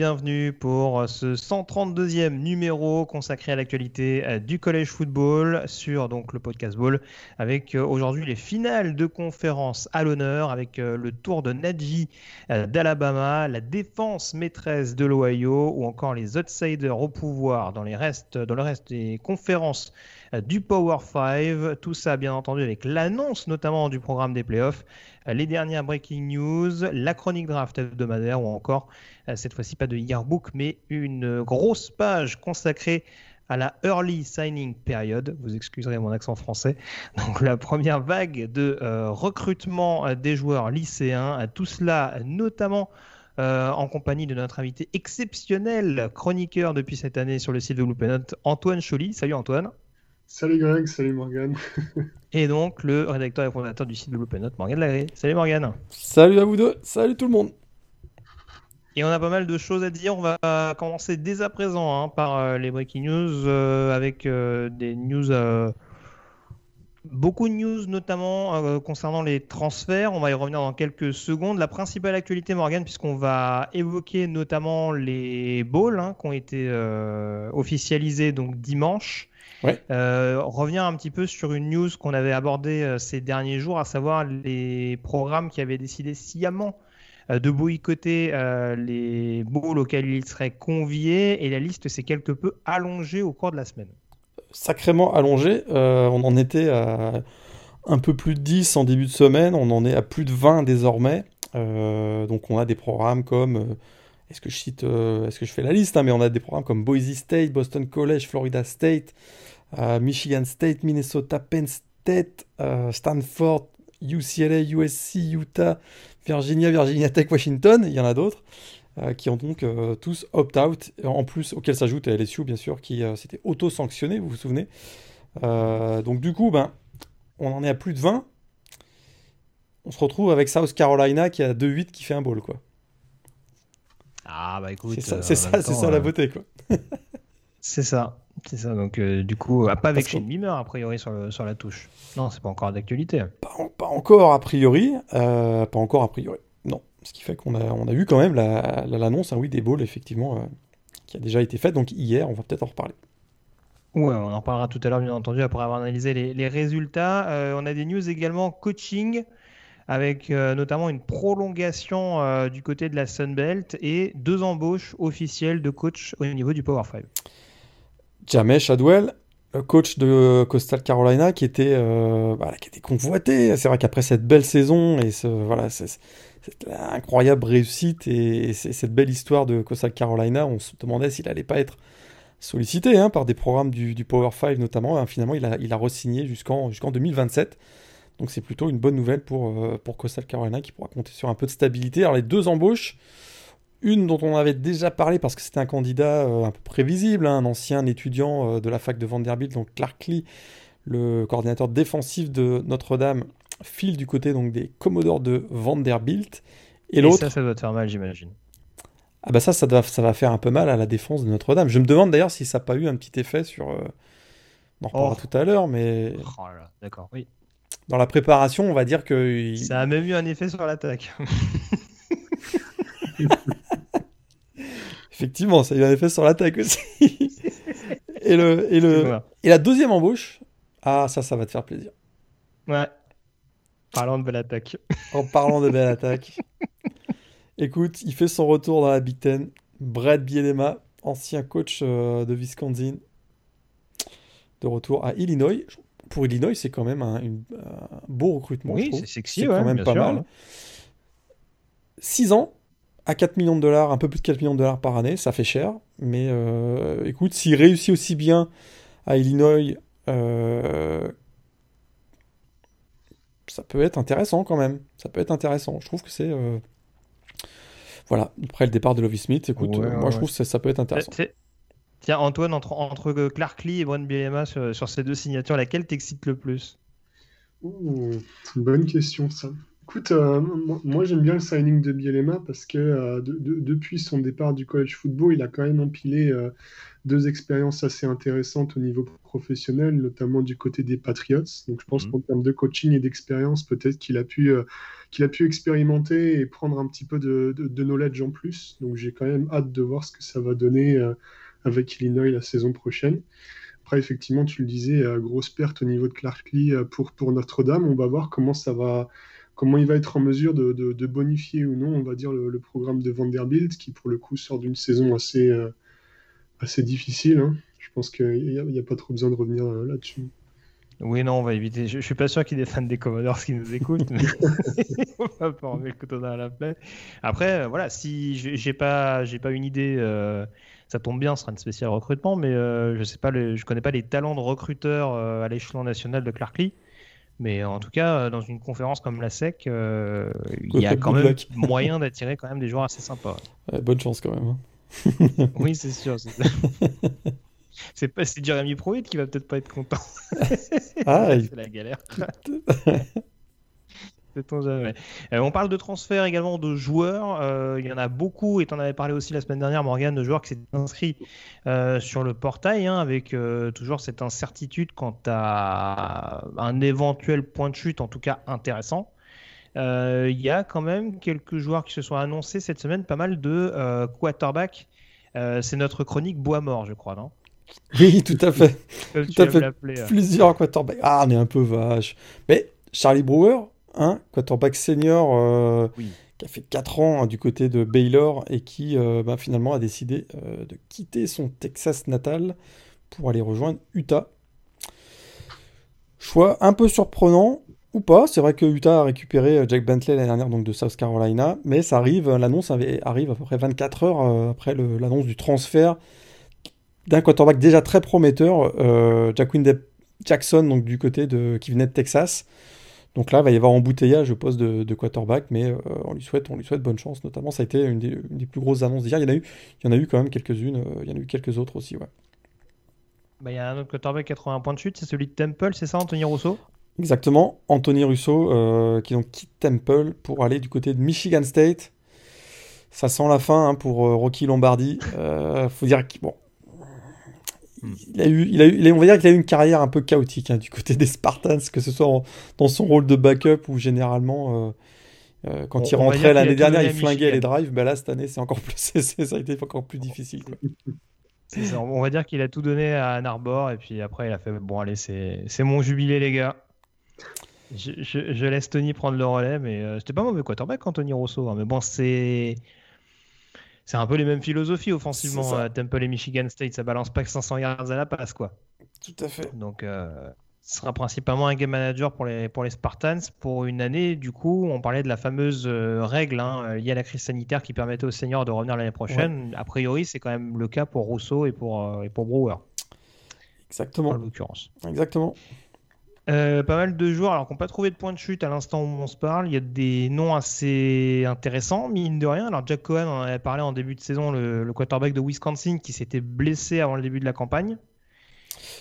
bienvenue pour ce 132e numéro consacré à l'actualité euh, du collège football sur donc le podcast ball avec euh, aujourd'hui les finales de conférence à l'honneur avec euh, le tour de Najee d'Alabama, la défense maîtresse de l'Ohio ou encore les outsiders au pouvoir dans, les restes, dans le reste des conférences du Power 5. Tout ça bien entendu avec l'annonce notamment du programme des playoffs les dernières breaking news, la chronique draft hebdomadaire ou encore, euh, cette fois-ci pas de yearbook, mais une grosse page consacrée à la early signing period. Vous excuserez mon accent français. Donc la première vague de euh, recrutement euh, des joueurs lycéens. Tout cela notamment en compagnie de notre invité exceptionnel, chroniqueur depuis cette année sur le site de Blue Antoine Choly. Salut Antoine. Salut Greg, salut Morgan. et donc le rédacteur et fondateur du site de Blue Note, Morgan Lagré. Salut Morgan. Salut à vous deux, salut tout le monde. Et on a pas mal de choses à dire. On va commencer dès à présent hein, par euh, les breaking news euh, avec euh, des news. Beaucoup de news, notamment concernant les transferts. On va y revenir dans quelques secondes. La principale actualité, Morgan, puisqu'on va évoquer notamment les balls hein, qui ont été officialisés donc dimanche. Revenir un petit peu sur une news qu'on avait abordée ces derniers jours, à savoir les programmes qui avaient décidé sciemment de boycotter les bowls auxquels ils seraient conviés, et la liste s'est quelque peu allongée au cours de la semaine. Sacrément allongée, on en était à un peu plus de 10 en début de semaine, on en est à plus de 20 désormais, donc on a des programmes comme... est-ce que je est-ce que je fais la liste hein, Mais on a des programmes comme Boise State, Boston College, Florida State, Michigan State, Minnesota, Penn State, euh, Stanford, UCLA, USC, Utah, Virginia, Virginia Tech, Washington, il y en a d'autres, euh, qui ont donc euh, tous opt-out, en plus auxquels s'ajoute LSU bien sûr, qui s'était auto-sanctionné, vous vous souvenez. donc du coup, ben, on en est à plus de 20. On se retrouve avec South Carolina qui a 2-8 qui fait un bowl, quoi. Ah bah écoute, c'est ça, c'est ça, ça, la beauté, quoi. c'est ça. C'est ça, donc euh, du coup, pas avec Shane Beamer a priori sur, sur la touche. Non, c'est pas encore d'actualité. Pas, encore a priori, euh, pas encore a priori. Non, ce qui fait qu'on a, on a vu quand même l'annonce, la, hein, oui, des balls effectivement, euh, qui a déjà été faite. Donc hier, on va peut-être en reparler. Ouais, on en reparlera tout à l'heure, bien entendu, après avoir analysé les, les résultats. on a des news également coaching, avec notamment une prolongation du côté de la Sunbelt et deux embauches officielles de coach au niveau du Power 5. Jamey Shadwell, coach de Coastal Carolina, qui était, euh, qui était convoité. C'est vrai qu'après cette belle saison et voilà, cette incroyable réussite et, cette belle histoire de Coastal Carolina, on se demandait s'il allait pas être sollicité hein, par des programmes du, Power 5 notamment. finalement, il a, il a re-signé jusqu'en jusqu'en 2027. Donc c'est plutôt une bonne nouvelle pour, euh, pour Coastal Carolina qui pourra compter sur un peu de stabilité. Alors les deux embauches, une dont on avait déjà parlé parce que c'était un candidat euh, un peu prévisible, hein, un ancien étudiant euh, de la fac de Vanderbilt, donc Clark Lee, le coordinateur défensif de Notre-Dame, file du côté donc des Commodores de Vanderbilt. Et, l'autre. Ça, ça doit te faire mal, j'imagine. Ah bah ça, ça, doit, ça va faire un peu mal à la défense de Notre-Dame. Je me demande d'ailleurs si ça n'a pas eu un petit effet sur. Euh, on en reparlera oh. tout à l'heure, mais. Oh d'accord, oui. Dans la préparation, on va dire que. Ça a même eu un effet sur l'attaque. Effectivement, ça a eu un effet sur l'attaque aussi. et, le, et, le, et la deuxième embauche, ah, ça, ça va te faire plaisir. Ouais. Parlant de belle attaque. En parlant de belle attaque. Écoute, il fait son retour dans la Big Ten. Brad Bielema, ancien coach euh, de Wisconsin, de retour à Illinois. Pour Illinois, c'est quand même un, beau recrutement. Oui, c'est sexy, c'est quand même pas mal. 6 ans, à 4 millions de dollars, un peu plus de 4 millions de dollars par année, ça fait cher. Mais euh, écoute, s'il réussit aussi bien à Illinois, euh, ça peut être intéressant quand même. Ça peut être intéressant. Je trouve que c'est. Euh, voilà, après le départ de Lovie Smith, écoute, moi je trouve que ça, peut être intéressant. Tiens, Antoine, entre, entre Clark Lee et Brent Bielema sur, sur, ces deux signatures, laquelle t'excite le plus? Bonne question ça. Écoute, euh, moi j'aime bien le signing de Bielema parce que euh, depuis son départ du college football, il a quand même empilé euh, deux expériences assez intéressantes au niveau professionnel, notamment du côté des Patriots. Donc je pense mhm. qu'en termes de coaching et d'expérience, peut-être qu'il a pu qu'il a pu expérimenter et prendre un petit peu de, de knowledge en plus. Donc j'ai quand même hâte de voir ce que ça va donner avec Illinois la saison prochaine. Après, effectivement, tu le disais, grosse perte au niveau de Clark Lee pour, pour Notre-Dame. On va voir comment ça va, comment il va être en mesure de, bonifier ou non, on va dire, le, programme de Vanderbilt, qui pour le coup sort d'une saison assez, euh, assez difficile. Hein. Je pense qu'il n'y a, pas trop besoin de revenir euh, là-dessus. Oui, non, on va éviter. Je, ne suis pas sûr qu'il y ait des fans des Commodores qui nous écoutent, mais on va pas remettre le couteau dans la plaie. Après, euh, voilà, si j'ai pas, j'ai pas une idée, ça tombe bien, ce sera une spéciale recrutement, mais je sais pas, je connais pas les talents de recruteurs à l'échelon national de Clark Lee. Mais en tout cas, dans une conférence comme la SEC, euh, il y a quand même moyen d'attirer quand même des joueurs assez sympas. bonne chance quand même. Hein. oui, c'est sûr. C'est pas c'est Jeremy Pruitt qui va peut-être pas être content. ah, c'est la galère. Euh, on parle de transfert également de joueurs. Euh, il y en a beaucoup, et tu en avais parlé aussi la semaine dernière, Morgan, de joueurs qui s'étaient inscrits euh, sur le portail, hein, avec toujours cette incertitude quant à un éventuel point de chute, en tout cas intéressant. Il y a quand même quelques joueurs qui se sont annoncés cette semaine, pas mal de quarterbacks. C'est notre chronique bois mort, je crois, non? Oui, tout à fait. tout à fait. Plusieurs quarterbacks. Ah, on est un peu vache. Mais Charlie Brewer, un quarterback senior euh, qui a fait 4 ans hein, du côté de Baylor et qui euh, bah, finalement a décidé euh, de quitter son Texas natal pour aller rejoindre Utah. Choix un peu surprenant ou pas. C'est vrai que Utah a récupéré Jack Bentley l'année dernière donc de South Carolina, mais ça arrive, l'annonce arrive à peu près 24 heures après l'annonce du transfert d'un quarterback déjà très prometteur, Jack Jackson donc du côté de qui venait de Texas. Donc là, il va y avoir embouteillage au poste de, quarterback, mais euh, on, lui souhaite, on lui souhaite bonne chance. Notamment, ça a été une des, plus grosses annonces d'hier. Il y en a eu, il y en a eu quand même quelques-unes. Euh, il y en a eu quelques autres aussi, ouais. Bah, il y a un autre quarterback 80 points de chute, c'est celui de Temple, c'est ça, Anthony Rousseau? Exactement, Anthony Russo euh, qui donc quitte Temple pour aller du côté de Michigan State. Ça sent la fin hein, pour Rocky Lombardi. faut dire qu'il bon, il a eu, il a eu, on va dire qu'il a eu une carrière un peu chaotique hein, du côté des Spartans, que ce soit dans son rôle de backup ou généralement euh, euh, quand il rentrait l'année dernière, il flinguait les drives. Ben là, cette année, c'est encore plus, ça a été encore plus difficile. on va dire qu'il a tout donné à Ann Arbor et puis après, il a fait bon, allez, c'est mon jubilé, les gars. Je, laisse Tony prendre le relais, mais euh, c'était pas mauvais quarterback, Anthony Rousseau. Hein, mais bon, c'est c'est un peu les mêmes philosophies offensivement. Euh, Temple et Michigan State, ça balance pas que 500 yards à la passe, quoi. Tout à fait. Donc, euh, ce sera principalement un game manager pour les, pour les Spartans pour une année. Du coup, on parlait de la fameuse euh, règle hein, liée à la crise sanitaire qui permettait aux seniors de revenir l'année prochaine. A priori, c'est quand même le cas pour Rousseau et pour, et pour Brewer. Exactement. En l'occurrence. Exactement. Euh, pas mal de joueurs alors qui n'ont pas trouvé de point de chute à l'instant où on se parle. Il y a des noms assez intéressants, mine de rien. Alors Jack Cohen en avait parlé en début de saison, le, quarterback de Wisconsin qui s'était blessé avant le début de la campagne.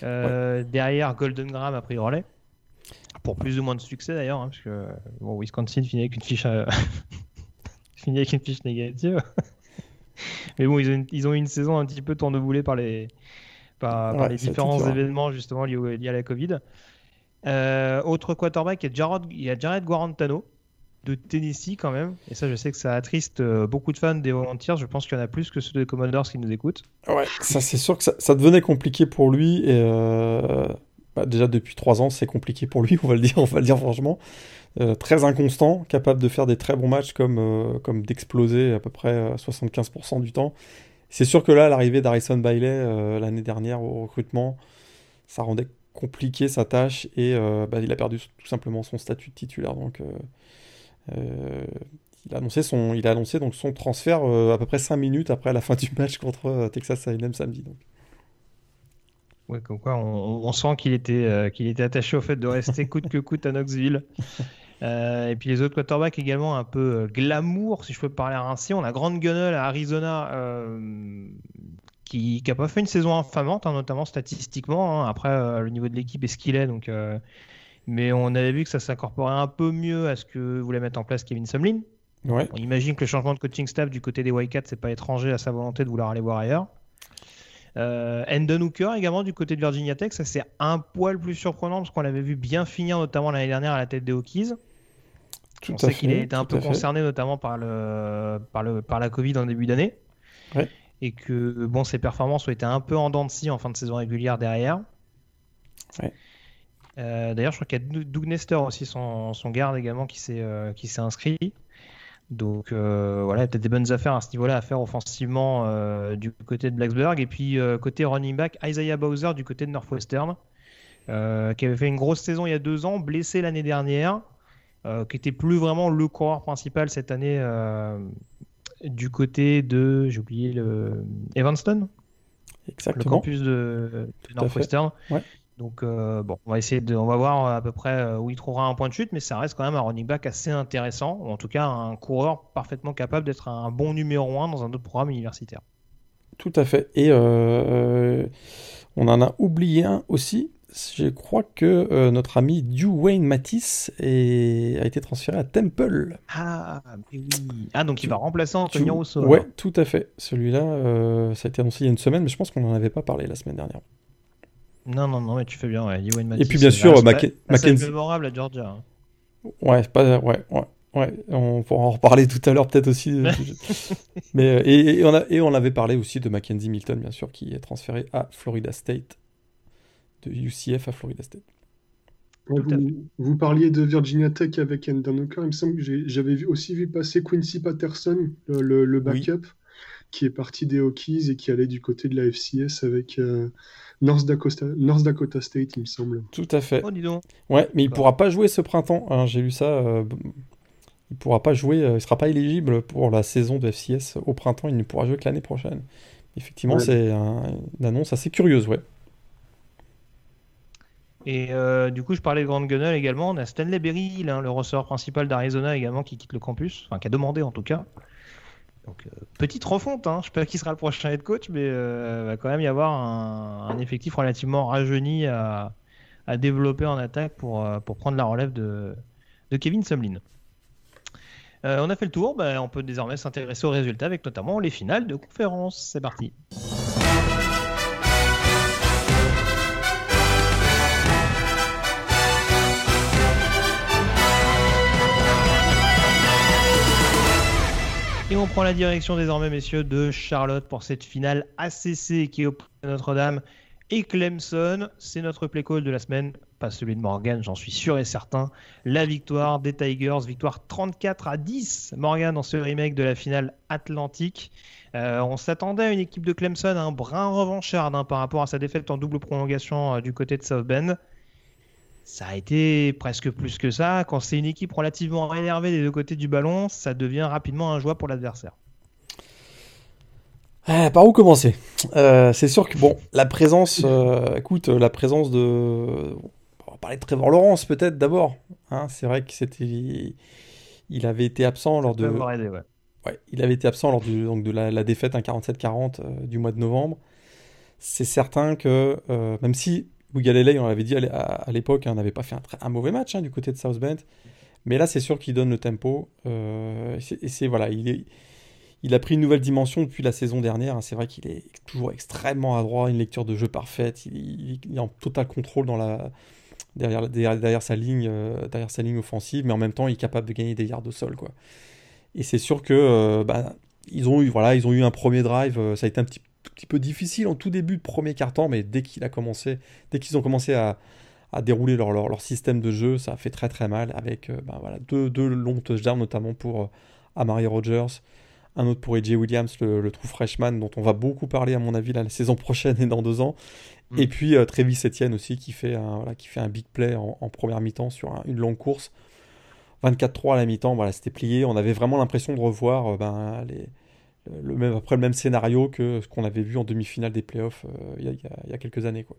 Euh, derrière, Golden Graham a relais. Pour plus ou moins de succès d'ailleurs, hein, parce que Wisconsin finit avec une fiche, finit avec une fiche négative. Mais bon, ils ont, une, ils ont eu une saison un petit peu tourneboulée par les, par, les différents événements justement liés, liés à la Covid. Euh, autre quarterback, il y, a Jared, Guarantano de Tennessee quand même. Et ça, je sais que ça attriste euh, beaucoup de fans des Volunteers. Je pense qu'il y en a plus que ceux des Commodores qui nous écoutent. Ouais, ça c'est sûr que ça, devenait compliqué pour lui. Et euh, bah, déjà depuis trois ans, c'est compliqué pour lui, on va le dire, on va le dire franchement. très inconstant, capable de faire des très bons matchs comme, comme d'exploser à peu près 75% du temps. C'est sûr que là, l'arrivée d'Harrison Bailey l'année dernière au recrutement, ça rendait compliqué sa tâche et euh, bah, il a perdu tout simplement son statut de titulaire. Donc, euh, euh, il a annoncé son, il a annoncé donc son transfert à peu près 5 minutes après la fin du match contre Texas A&M samedi. Donc. Ouais, comme quoi on, sent qu'il était, qu'il était attaché au fait de rester coûte que coûte à Knoxville. et puis les autres quarterbacks également un peu glamour, si je peux parler ainsi. On a Grande Gunnel à Arizona, qui n'a pas fait une saison infamante, hein, notamment statistiquement. Hein. Après, euh, le niveau de l'équipe est ce qu'il est, donc euh, Mais on avait vu que ça s'incorporait un peu mieux à ce que voulait mettre en place Kevin Sumlin. Ouais. On imagine que le changement de coaching staff du côté des Wildcats, c'est pas étranger à sa volonté de vouloir aller voir ailleurs. Euh, Endon Hooker également du côté de Virginia Tech, ça c'est un poil plus surprenant parce qu'on l'avait vu bien finir notamment l'année dernière à la tête des Hokies. Tout On sait qu'il a été un peu concerné notamment par, le, par, le, par la Covid en début d'année. Ouais. Et que bon, ses performances ont été un peu en dents de scie en fin de saison régulière derrière. Ouais. Euh, D'ailleurs, je crois qu'il y a Doug- Nestor aussi, son, son garde également, qui s'est euh, qui s'est inscrit. Donc euh, voilà, il y a peut-être des bonnes affaires à ce niveau-là à faire offensivement euh, du côté de Blacksburg. Et puis côté running back, Isaiah Bowser du côté de Northwestern, qui avait fait une grosse saison il y a deux ans, blessé l'année dernière, qui était plus vraiment le coureur principal cette année du côté de, j'ai oublié le Evanston, le Exactement. campus de, Northwestern. Ouais. Donc euh, bon, on va essayer de, on va voir à peu près euh, où il trouvera un point de chute, mais ça reste quand même un running back assez intéressant, ou en tout cas un coureur parfaitement capable d'être un bon numéro 1 dans un autre programme universitaire. Tout à fait. Et euh, on en a oublié un aussi. Je crois que euh, notre ami Dwayne Matisse est- a été transféré à Temple. Ah, oui. Ah, donc il va remplacer Antonio Rousseau. Ouais, tout à fait. Celui-là, euh, ça a été annoncé il y a une semaine, mais je pense qu'on n'en avait pas parlé la semaine dernière. Non, non, non, mais tu fais bien, ouais. Dwayne Et Matisse, puis, bien sûr, c'est Mac- Mackenzie- mémorable à Georgia. hein. Ouais, pas, ouais, ouais, ouais. On pourra en reparler tout à l'heure peut-être aussi. mais euh, et, et on a, et on avait parlé aussi de Mackenzie Milton, bien sûr, qui est transféré à Florida State, de UCF à Florida State. Ouais, vous, vous parliez de Virginia Tech avec Endon Hooker. Il me semble que j'avais vu- aussi vu passer Quincy Patterson, le, le- le Oui. backup, qui est parti des Hokies et qui allait du côté de la FCS avec euh, North, Dakota, North Dakota State, il me semble. Tout à fait. Oh, dis donc. Ouais, mais il D'accord. pourra pas jouer ce printemps. hein, J'ai lu ça. euh, il pourra pas jouer. euh, il sera pas éligible pour la saison de FCS au printemps. Il ne pourra jouer que l'année prochaine. Effectivement, Ouais. c'est un- une annonce assez curieuse, ouais. Et euh, du coup, je parlais de Grand Gunnel également. On a Stanley Berry, le receveur principal d'Arizona également, qui quitte le campus, enfin qui a demandé en tout cas. Donc, euh, petite refonte, hein. je sais pas qui sera le prochain head coach, mais euh, va quand même y avoir un, effectif relativement rajeuni à, développer en attaque pour, pour prendre la relève de, Kevin Sumlin. On a fait le tour, bah, on peut désormais s'intéresser aux résultats avec notamment les finales de conférence. C'est parti. Et on prend la direction désormais, messieurs, de Charlotte pour cette finale ACC qui est Notre-Dame et Clemson. C'est notre play call de la semaine, pas celui de Morgan, j'en suis sûr et certain. La victoire des Tigers, victoire 34 à 10. Morgan dans ce remake de la finale atlantique. Euh, on s'attendait à une équipe de Clemson un brin revancharde hein, par rapport à sa défaite en double prolongation euh, du côté de South Bend. Ça a été presque plus que ça. Quand c'est une équipe relativement énervée des deux côtés du ballon, ça devient rapidement un joie pour l'adversaire. Ah, par où commencer? Euh, C'est sûr que bon, la présence, euh, écoute, la présence de, on va parler de Trevor Lawrence peut-être d'abord. Hein, c'est vrai que c'était, il avait été absent lors de, ouais. Ouais, il avait été absent lors du, donc de la, la défaite 1-47-40 euh, du mois de novembre. C'est certain que, euh, même si Bougalele, on l'avait dit à l'é- à à l'époque, hein, n'avait pas fait un, mauvais match hein, du côté de South Bend, mais là c'est sûr qu'il donne le tempo. euh, et c'est- voilà, il, est, il a pris une nouvelle dimension depuis la saison dernière. hein. C'est vrai qu'il est toujours extrêmement adroit, une lecture de jeu parfaite. Il, est en total contrôle dans la, derrière, sa ligne, euh, derrière sa ligne offensive, mais en même temps il est capable de gagner des yards au sol, quoi. Et c'est sûr que euh, bah, ont eu voilà, ils ont eu un premier drive, euh, ça a été un petit, petit peu difficile en tout début de premier quart-temps, mais dès qu'il a commencé, dès qu'ils ont commencé à, à dérouler leur, leur, leur système de jeu, ça a fait très très mal avec euh, bah, voilà, deux, deux longs touchdowns notamment pour euh, Amari Rogers, un autre pour AJ Williams, le, le true freshman dont on va beaucoup parler à mon avis la saison prochaine et dans deux ans. Mm. Et puis euh, Travis Etienne aussi qui fait un, voilà, qui fait un big play en, en première mi-temps sur un- une longue course. 24-3 à la mi-temps, voilà, c'était plié. On avait vraiment l'impression de revoir euh, ben, les, le même, après le même scénario que ce qu'on avait vu en demi-finale des playoffs euh, il y, y a- quelques années. Quoi.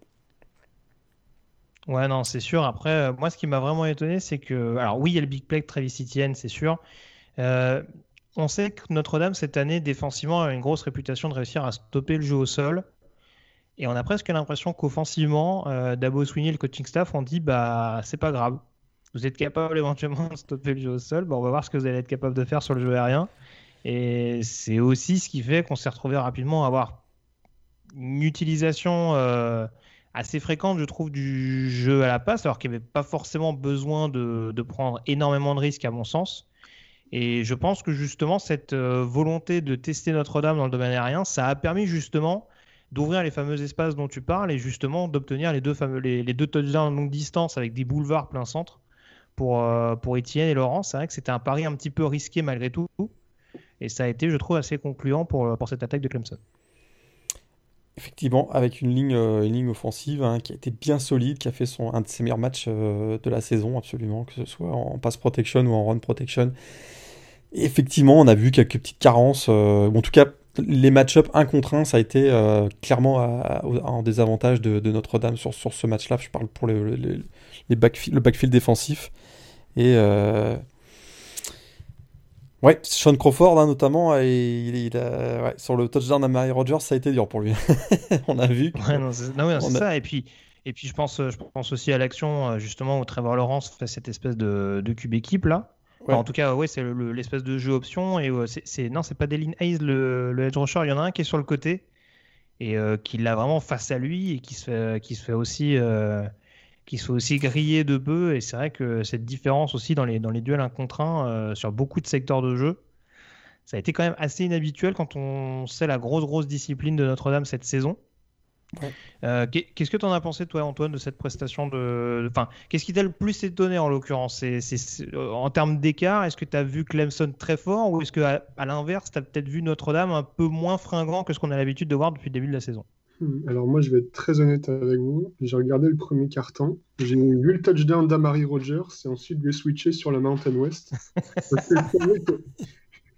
Ouais, non, c'est sûr. Après, euh, moi, ce qui m'a vraiment étonné, c'est que. Alors, oui, il y a le big play de Travis Etienne, c'est sûr. Euh, on sait que Notre-Dame, cette année, défensivement, a une grosse réputation de réussir à stopper le jeu au sol. Et on a presque l'impression qu'offensivement, euh, Dabo Sweeney le coaching staff, ont dit bah c'est pas grave. Vous êtes capable éventuellement de stopper le jeu au sol. Bon, on va voir ce que vous allez être capable de faire sur le jeu aérien. Et c'est aussi ce qui fait qu'on s'est retrouvé rapidement à avoir une utilisation euh, assez fréquente, je trouve, du jeu à la passe, alors qu'il n'y avait pas forcément besoin de, prendre énormément de risques, à mon sens. Et je pense que justement, cette euh, volonté de tester Notre-Dame dans le domaine aérien, ça a permis justement d'ouvrir les fameux espaces dont tu parles et justement d'obtenir les deux, fameux, les, les deux touchdowns longue distance avec des boulevards plein centre pour, euh, pour Etienne et Laurent. C'est vrai que c'était un pari un petit peu risqué malgré tout. Et ça a été, je trouve, assez concluant pour, pour cette attaque de Clemson. Effectivement, avec une ligne, euh, une ligne offensive hein, qui a été bien solide, qui a fait son, un de ses meilleurs matchs euh, de la saison, absolument, que ce soit en pass protection ou en run protection. Effectivement, on a vu quelques petites carences. Euh, en tout cas, les match-up 1 contre 1, ça a été clairement à, à, en désavantage de, Notre-Dame sur, sur ce match-là. Je parle pour le, le, les backfield, le backfield défensif. Et ouais, Sean Crawford hein, notamment, et il, il a, ouais, sur le touchdown à Mary Rogers, ça a été dur pour lui. on a vu. Ouais, non, c'est ça. Et puis, et puis je pense, je pense aussi à l'action justement où Trevor Lawrence fait cette espèce de, de cube équipe là. Ouais. Enfin, en tout cas, ouais, c'est l'espèce de jeu option. Et euh, c'est non, c'est pas Delin Hayes le, le edge rusher. Il y en a un qui est sur le côté et euh, qui l'a vraiment face à lui et qui se fait, qui se fait aussi, euh, qui se fait aussi griller de peu. Et c'est vrai que cette différence aussi dans les dans les duels 1 contre 1 sur beaucoup de secteurs de jeu, ça a été quand même assez inhabituel quand on sait la grosse grosse discipline de Notre-Dame cette saison. Ouais. Euh, qu'est-ce que tu en as pensé, toi, Antoine, de cette prestation de. Enfin, qu'est-ce qui t'a le plus étonné en l'occurrence? C'est, c'est, En termes d'écart, est-ce que tu as vu Clemson très fort ou est-ce que, à, à l'inverse, tu as peut-être vu Notre-Dame un peu moins fringant que ce qu'on a l'habitude de voir depuis le début de la saison? Alors, moi, je vais être très honnête avec vous. J'ai regardé le premier carton, j'ai vu le touchdown d'Amari Rogers et ensuite j'ai switché sur la Mountain West.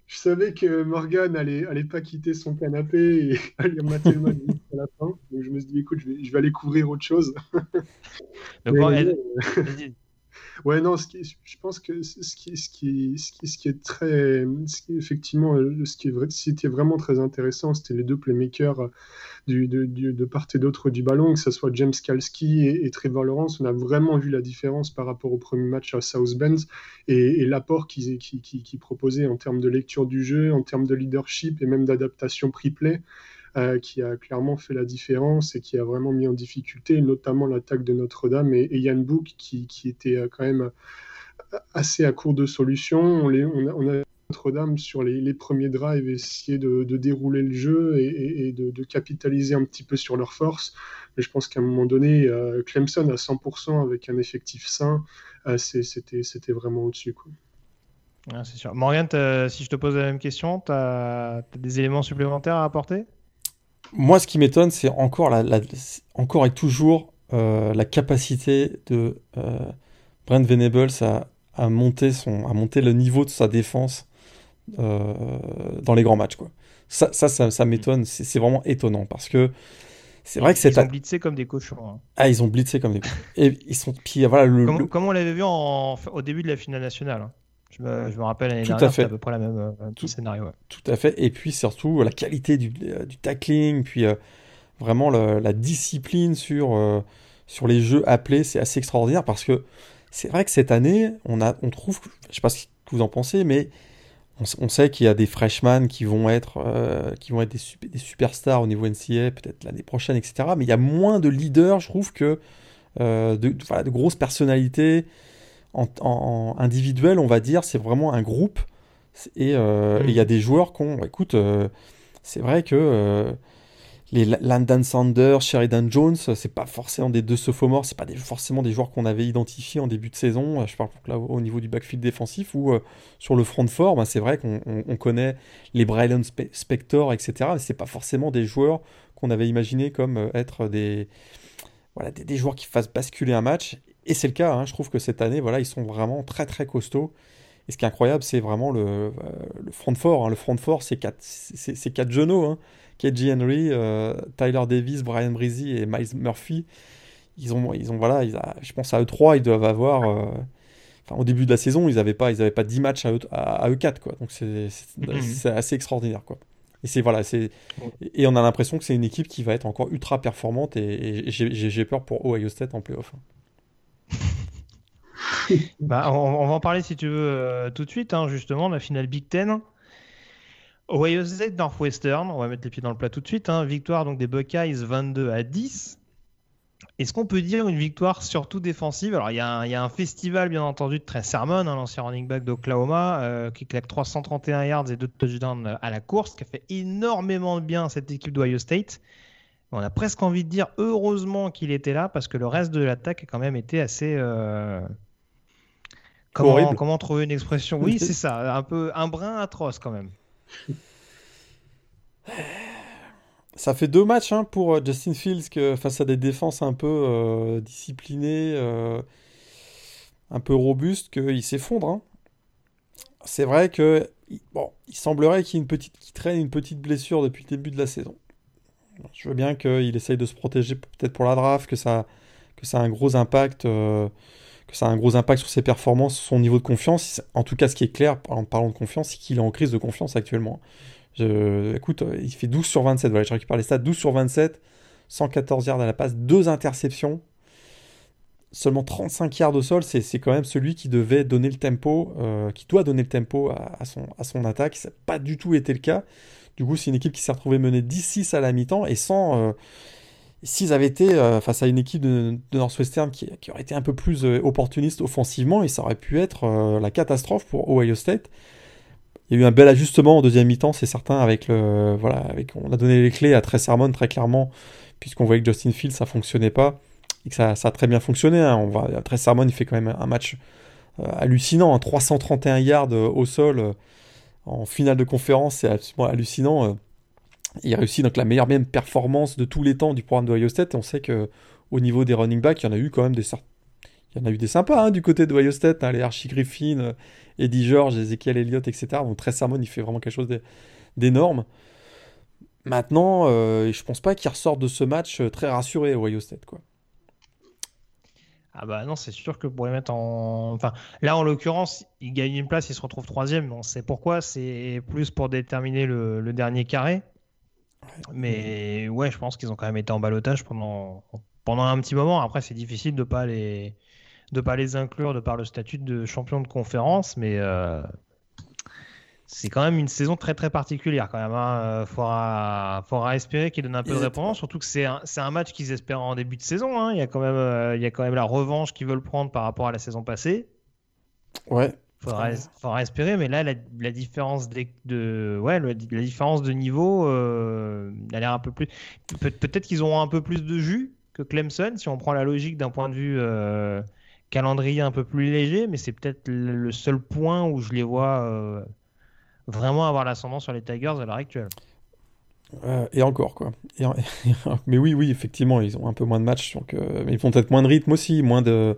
je savais que Morgan allait, allait pas quitter son canapé et aller mater le match à la fin. Donc je me suis dit, écoute, je vais, je vais aller couvrir autre chose. Donc, bon, elle... euh... ouais, non, je pense que ce qui, est très. Effectivement, ce qui, vrai, c'était vraiment très intéressant, c'était les deux playmakers du, de, part et d'autre du ballon, que ce soit James Kalski et, Trevor Lawrence. On a vraiment vu la différence par rapport au premier match à South Bend et, l'apport qu'ils qui, qui, qui proposaient en termes de lecture du jeu, en termes de leadership et même d'adaptation pre-play. Euh, qui a clairement fait la différence et qui a vraiment mis en difficulté, notamment l'attaque de Notre-Dame et, et Yann Book qui, était quand même assez à court de solutions. On, a, Notre-Dame sur les, premiers drives essayer de, dérouler le jeu et, de, capitaliser un petit peu sur leurs forces. Mais je pense qu'à un moment donné, euh, Clemson à 100% avec un effectif sain, euh, c'était vraiment au-dessus. Ah, c'est sûr. Morgan, si je te pose la même question, tu as, des éléments supplémentaires à apporter? Moi, ce qui m'étonne, c'est encore, la, la, encore et toujours euh, la capacité de euh, Brent Venables à, à, monter son, à monter le niveau de sa défense euh, dans les grands matchs. Quoi. Ça, ça, ça, ça m'étonne. C'est vraiment étonnant parce que c'est vrai que c'est. Ils ont blitzé comme des cochons. Hein. Ah, ils ont blitzé comme des cochons. Et ils sont. Puis voilà. Le, comme, le... comme on l'avait vu en, au début de la finale nationale. Hein. Je me, je me, rappelle l'année dernière, c'était à peu près la même euh, tout, scénario. Ouais. Tout à fait. Et puis surtout la qualité du, euh, du tackling, puis euh, vraiment le, la discipline sur, euh, sur les jeux appelés, c'est assez extraordinaire parce que c'est vrai que cette année, on, a, on trouve, je sais pas ce que vous en pensez, mais on, on sait qu'il y a des freshmen qui vont être, euh, qui vont être des, super, des superstars au niveau NCA, peut-être l'année prochaine, etc. Mais il y a moins de leaders, je trouve, que de, de, voilà, de grosses personnalités en, en, individuel, on va dire, c'est vraiment un groupe. Et euh, il mmh. y a des joueurs qui ont. Écoute, euh, c'est vrai que euh, les Landon Sanders, Sheridan Jones, c'est pas forcément des deux sophomores, c'est pas des, forcément des joueurs qu'on avait identifiés en début de saison. Je parle là au niveau du backfield défensif ou sur le front fort, ben, c'est vrai qu'on on, on connaît les Braylon Spe Spector, etc. Mais c'est pas forcément des joueurs qu'on avait imaginé comme être des, voilà, des, des joueurs qui fassent basculer un match. Et c'est le cas, hein, je trouve que cette année, voilà, ils sont vraiment très très costauds. Et ce qui est incroyable, c'est vraiment le, euh, le front fort. Hein. Le front fort, c'est quatre, c'est quatre genoux. Hein. KJ Henry, euh, Tyler Davis, Brian Breezy et Miles Murphy. Ils ont, ils ont voilà, ils a, je pense à eux trois, ils doivent avoir. Euh, enfin, au début de la saison, ils n'avaient pas, ils avaient pas 10 matchs à eux, à, à eux 4 quoi. Donc c'est mm -hmm. assez extraordinaire, quoi. Et c'est voilà, c'est et on a l'impression que c'est une équipe qui va être encore ultra performante et, j'ai peur pour Ohio State en playoff. bah, on, va en parler si tu veux euh, tout de suite, hein, justement, la finale Big Ten. Ohio State Northwestern, on va mettre les pieds dans le plat tout de suite. Hein. victoire donc des Buckeyes 22 à 10. Est-ce qu'on peut dire une victoire surtout défensive? Alors, il y, a un festival, bien entendu, de Trey Sermon, hein, l'ancien running back d'Oklahoma, euh, qui claque 331 yards et 2 touchdowns à la course, qui a fait énormément de bien à cette équipe d'Ohio State. On a presque envie de dire heureusement qu'il était là, parce que le reste de l'attaque a quand même été assez. Euh, comment, comment trouver une expression? Oui, c'est ça, un peu un brin atroce quand même. Ça fait deux matchs hein, pour euh, Justin Fields que, face à des défenses un peu euh, disciplinées, euh, un peu robustes, qu'il s'effondre. Hein. C'est vrai que bon, il semblerait qu'il petite, traîne une petite blessure depuis le début de la saison. Je veux bien qu'il essaye de se protéger peut-être pour la draft, que ça, que ça a un gros impact, ça a un gros impact sur ses performances, son niveau de confiance. En tout cas, ce qui est clair en parlant de confiance, c'est qu'il est en crise de confiance actuellement. Écoute, il fait 12 sur 27. Voilà, je récupère les stats 12 sur 27, 114 yards à la passe, 2 interceptions, seulement 35 yards au sol. C'est quand même celui qui devait donner le tempo, euh, qui doit donner le tempo à, son, à son attaque. Ça n'a pas du tout été le cas. Du coup, c'est une équipe qui s'est retrouvée menée 10-6 à la mi-temps et sans. Euh, s'ils avaient été euh, face à une équipe de, Northwestern qui, aurait été un peu plus opportuniste offensivement, et ça aurait pu être la catastrophe pour Ohio State. Il y a eu un bel ajustement en deuxième mi-temps, c'est certain, avec le. Voilà, on a donné les clés à Trey Sermon très clairement, puisqu'on voyait que Justin Fields, ça fonctionnait pas, et que ça, a très bien fonctionné. Hein. On Trey Sermon, il fait quand même un match euh, hallucinant, 331 hein. yards euh, au sol euh, en finale de conférence, c'est absolument hallucinant. Il réussit donc la meilleure même performance de tous les temps du programme de Ohio State, et on sait que au niveau des running backs, il y en a eu quand même des il y en a eu des sympas hein, du côté de Ohio State, les Archie Griffin, Eddie George, Ezekiel Elliott, etc. Donc très Sermon, il fait vraiment quelque chose d'énorme. Maintenant, euh, je pense pas qu'il ressorte de ce match euh, très rassuré Ohio State. Ah bah non, c'est sûr que pour les mettre en... Enfin, là, en l'occurrence, il gagne une place, il se retrouve troisième. On sait pourquoi, c'est plus pour déterminer le, dernier carré. Mais ouais, je pense qu'ils ont quand même été en balotage pendant, pendant un petit moment. Après, c'est difficile de ne pas les de pas les inclure de par le statut de champion de conférence, mais euh, c'est quand même une saison très très particulière quand même. Il hein. euh, faudra, espérer qu'il donne un peu de réponse, surtout que c'est un, un, match qu'ils espèrent en début de saison. Hein. Il, y a quand même, euh, il y a quand même la revanche qu'ils veulent prendre par rapport à la saison passée. Ouais. Faudra, faudra espérer, mais là, la, différence de, ouais, la, différence de niveau, euh, a l'air un peu plus. Peut-être qu'ils auront un peu plus de jus que Clemson, si on prend la logique d'un point de vue calendrier un peu plus léger, mais c'est peut-être le seul point où je les vois euh, vraiment avoir l'ascendant sur les Tigers à l'heure actuelle. Euh, et encore, quoi. mais oui, oui, effectivement, ils ont un peu moins de matchs, donc, euh, mais ils font peut-être moins de rythme aussi, moins de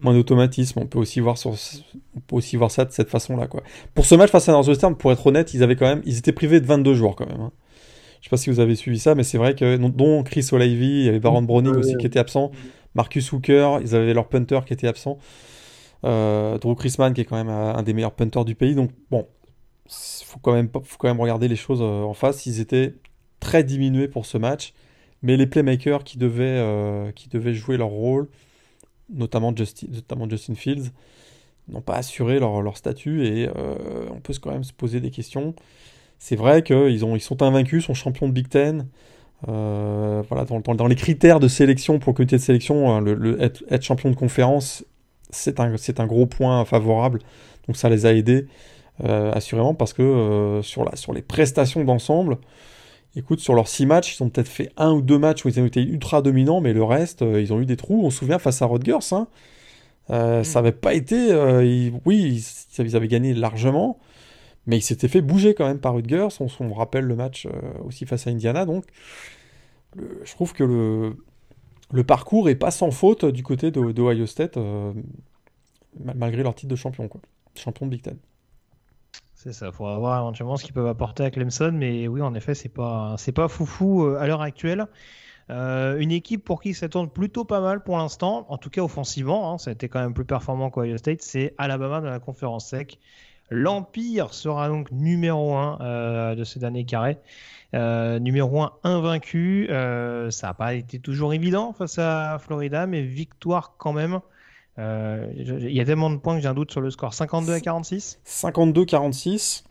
moins d'automatisme. On peut aussi voir sur, on peut aussi voir ça de cette façon-là, quoi. Pour ce match face à Northwestern, pour être honnête, ils avaient quand même, ils étaient privés de 22 joueurs quand même. Hein. Je sais pas si vous avez suivi ça, mais c'est vrai que dont Chris O'Leary, il y avait Baron Browning aussi qui était absent. Marcus Hooker, ils avaient leur punter qui était absent. Euh, Drew Chrisman qui est quand même un des meilleurs punters du pays. Donc bon, faut quand même faut quand même regarder les choses euh, en face. Ils étaient très diminués pour ce match, mais les playmakers qui devaient euh, qui devaient jouer leur rôle, notamment Justin, notamment Justin Fields, n'ont pas assuré leur, leur statut et on peut quand même se poser des questions. C'est vrai qu'ils ils sont invaincus, sont champions de Big Ten. Euh, voilà, dans, les critères de sélection pour le comité de sélection, hein, être, champion de conférence, c'est un, un, gros point favorable. Donc ça les a aidés, euh, assurément, parce que euh, sur, la, sur les prestations d'ensemble, écoute, sur leurs six matchs, ils ont peut-être fait un ou deux matchs où ils ont été ultra dominants, mais le reste, ils ont eu des trous. On se souvient face à Rodgers, hein, mm. ça n'avait pas été. oui, ils, avaient gagné largement. Mais il s'était fait bouger quand même par Rutgers. On, on rappelle le match euh, aussi face à Indiana. Donc, je trouve que le, le parcours est pas sans faute du côté d'Ohio State, euh, malgré leur titre de champion, quoi. champion de Big Ten. C'est ça, il faudra voir éventuellement ce qu'ils peuvent apporter à Clemson, mais oui, en effet, c'est pas, c'est pas foufou euh, à l'heure actuelle. une équipe pour qui ça tourne plutôt pas mal pour l'instant, en tout cas offensivement, hein, ça a été quand même plus performant qu'Ohio State, c'est Alabama dans la conférence sec. L'Empire sera donc numéro 1 de ces derniers carrés. numéro 1 invaincu. ça n'a pas été toujours évident face à Florida, mais victoire quand même. Il y a tellement de points que j'ai un doute sur le score. 52 à 46 52-46.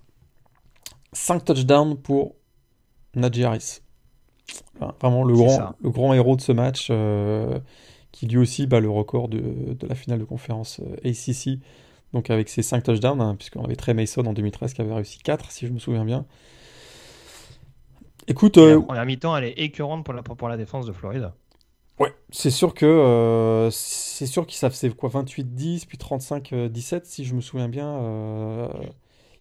5 touchdowns pour Najee Harris. vraiment le grand, le grand héros de ce match, euh, qui lui aussi bat le record de, de la finale de conférence euh, ACC, donc avec ses 5 touchdowns, hein, puisqu'on avait Trey Mason en 2013 qui avait réussi 4, si je me souviens bien. Écoute. Euh, la première mi-temps, elle est écœurante pour la, pour la défense de Floride. Ouais, c'est sûr que c'est sûr qu'ils savent c'est quoi 28-10 puis 35-17 si je me souviens bien.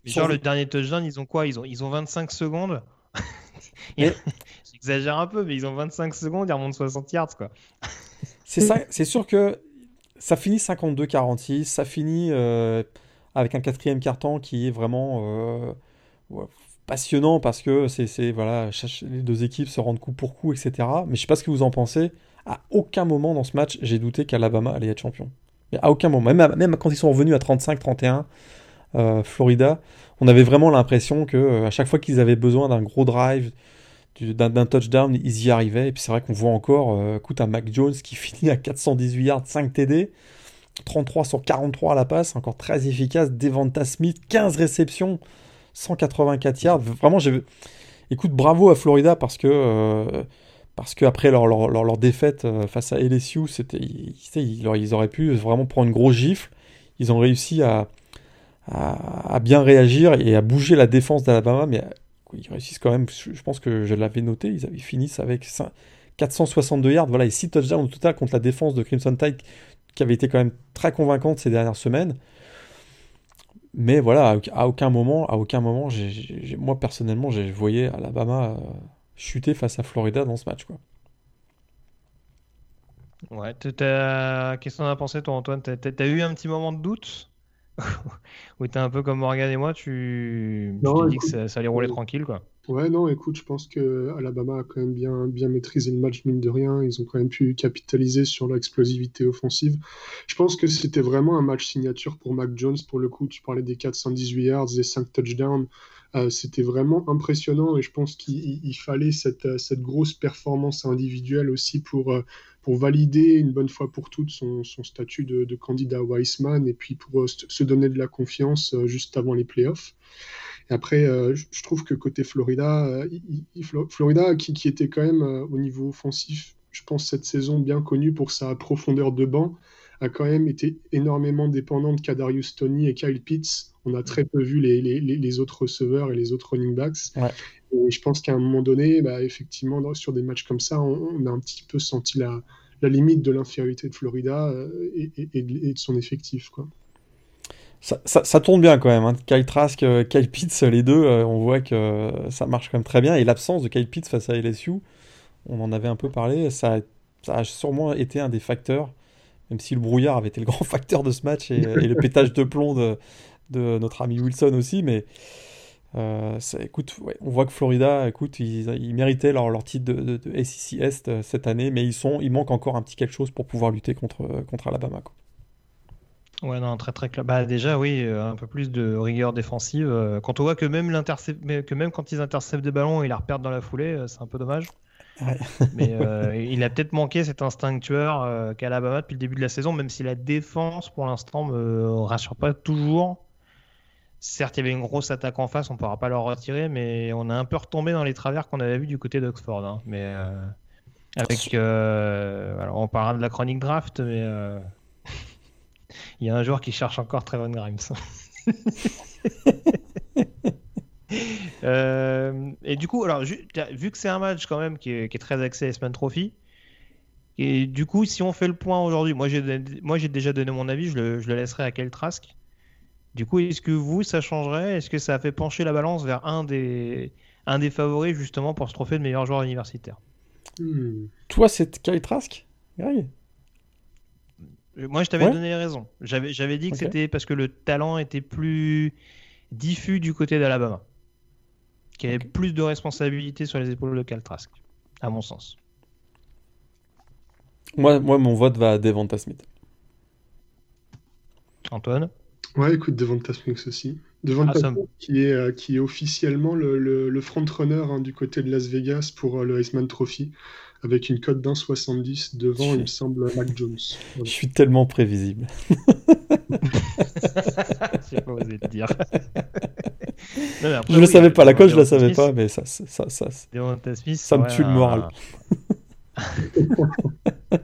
Genre le dernier touchdown, ils ont quoi? Ils ont, ils ont 25 secondes? J'exagère un peu, mais ils ont 25 secondes, ils remontent 60 yards, quoi. c'est ça, c'est sûr que ça finit 52-46, ça finit euh, avec un quatrième carton qui est vraiment euh, passionnant parce que c'est voilà, les deux équipes se rendent coup pour coup, etc. Mais je sais pas ce que vous en pensez. À aucun moment dans ce match, j'ai douté qu'Alabama allait être champion. Mais à aucun moment, même, quand ils sont revenus à 35-31, euh, Florida, on avait vraiment l'impression que euh, à chaque fois qu'ils avaient besoin d'un gros drive, d'un touchdown, ils y arrivaient. Et puis c'est vrai qu'on voit encore, euh, écoute, un Mac Jones qui finit à 418 yards, 5 TD, 33 sur 43 à la passe, encore très efficace. Devonta Smith, 15 réceptions, 184 yards. Vraiment. Écoute, bravo à Florida parce que. Parce qu'après leur, leur, leur, défaite face à LSU, ils, ils, auraient pu vraiment prendre une grosse gifle. Ils ont réussi à, à, bien réagir et à bouger la défense d'Alabama, mais ils réussissent quand même, je pense que je l'avais noté, ils avaient fini avec 462 yards, voilà, et 6 touchdowns au total contre la défense de Crimson Tide, qui avait été quand même très convaincante ces dernières semaines. Mais voilà, à aucun moment, à aucun moment, moi personnellement, j'ai voyé Alabama euh, chuter face à Florida dans ce match, quoi. Ouais, qu'est-ce qu'on a pensé toi Antoine? T'as eu un petit moment de doute? Où t'es un peu comme Morgan et moi, tu, tu dis que ça, allait rouler tranquille, quoi. Ouais, non, écoute, je pense que Alabama a quand même bien, bien maîtrisé le match, mine de rien. Ils ont quand même pu capitaliser sur l'explosivité offensive. Je pense que c'était vraiment un match signature pour Mac Jones. Pour le coup, tu parlais des 418 yards, des 5 touchdowns. Euh, c'était vraiment impressionnant et je pense qu'il fallait cette, cette, grosse performance individuelle aussi pour, euh, pour valider une bonne fois pour toutes son, statut de, de, candidat Weissman et puis pour euh, se donner de la confiance euh, juste avant les playoffs. Et après, euh, je trouve que côté Florida, Florida qui, était quand même au niveau offensif, je pense cette saison bien connue pour sa profondeur de banc, a quand même été énormément dépendant de Kadarius Tony et Kyle Pitts. On a très peu vu les, les, les autres receveurs et les autres running backs. Ouais. Et je pense qu'à un moment donné, bah, effectivement, sur des matchs comme ça, on, a un petit peu senti la, la limite de l'infériorité de Florida euh, et, de, son effectif. Quoi. Ça, ça, tourne bien quand même. Hein. Kyle Trask, euh, Kyle Pitts, les deux, euh, on voit que ça marche quand même très bien. Et l'absence de Kyle Pitts face à LSU, on en avait un peu parlé, ça, ça a sûrement été un des facteurs, même si le brouillard avait été le grand facteur de ce match et, le pétage de plomb de, notre ami Wilson aussi. Mais euh, écoute, on voit que Florida, écoute, ils, méritaient leur, leur titre de, SEC Est euh, cette année, mais ils sont, il manque encore un petit quelque chose pour pouvoir lutter contre, euh, Alabama. Ouais, non, très très clair. Bah, déjà, oui, un peu plus de rigueur défensive. Quand on voit que même, que même quand ils interceptent des ballons, ils la reperdent dans la foulée, c'est un peu dommage. Mais il a peut-être manqué cet instinct tueur qu'Alabama depuis le début de la saison, même si la défense, pour l'instant, me rassure pas toujours. Certes, il y avait une grosse attaque en face, on ne pourra pas leur retirer, mais on a un peu retombé dans les travers qu'on avait vu du côté d'Oxford. Hein. Mais euh, avec, euh, alors on parlera de la chronique draft, mais euh, il y a un joueur qui cherche encore Trevon Grimes. et du coup, alors vu que c'est un match quand même qui est, très axé S-Man Trophy, et du coup, si on fait le point aujourd'hui, moi j'ai déjà donné mon avis, je le, je le laisserai à quel Trask. Du coup, est-ce que vous, ça changerait? Est-ce que ça a fait pencher la balance vers un des, un des favoris justement pour ce trophée de meilleur joueur universitaire? Hmm. Toi, c'est Kyle Trask euh, Moi, je t'avais donné les raisons. J'avais dit que c'était parce que le talent était plus diffus du côté d'Alabama. Qu'il y avait plus de responsabilités sur les épaules de Trask, à mon sens. Moi, moi mon vote va à Devonta Smith. Antoine Ouais, écoute, Devonta Smith aussi. Devonta Ah, ça Smith qui est, euh, qui est officiellement le, le, le front-runner hein, du côté de Las Vegas pour euh, le Heisman Trophy, avec une cote d'un 70 devant, il me semble, Mac Jones. Je suis tellement prévisible. J'ai pas osé le dire. Non, mais après, Je le oui, savais pas, la cote je la savais Smith- pas, mais ça, ça, ça, ça- Smith, Ça me tue le moral. un-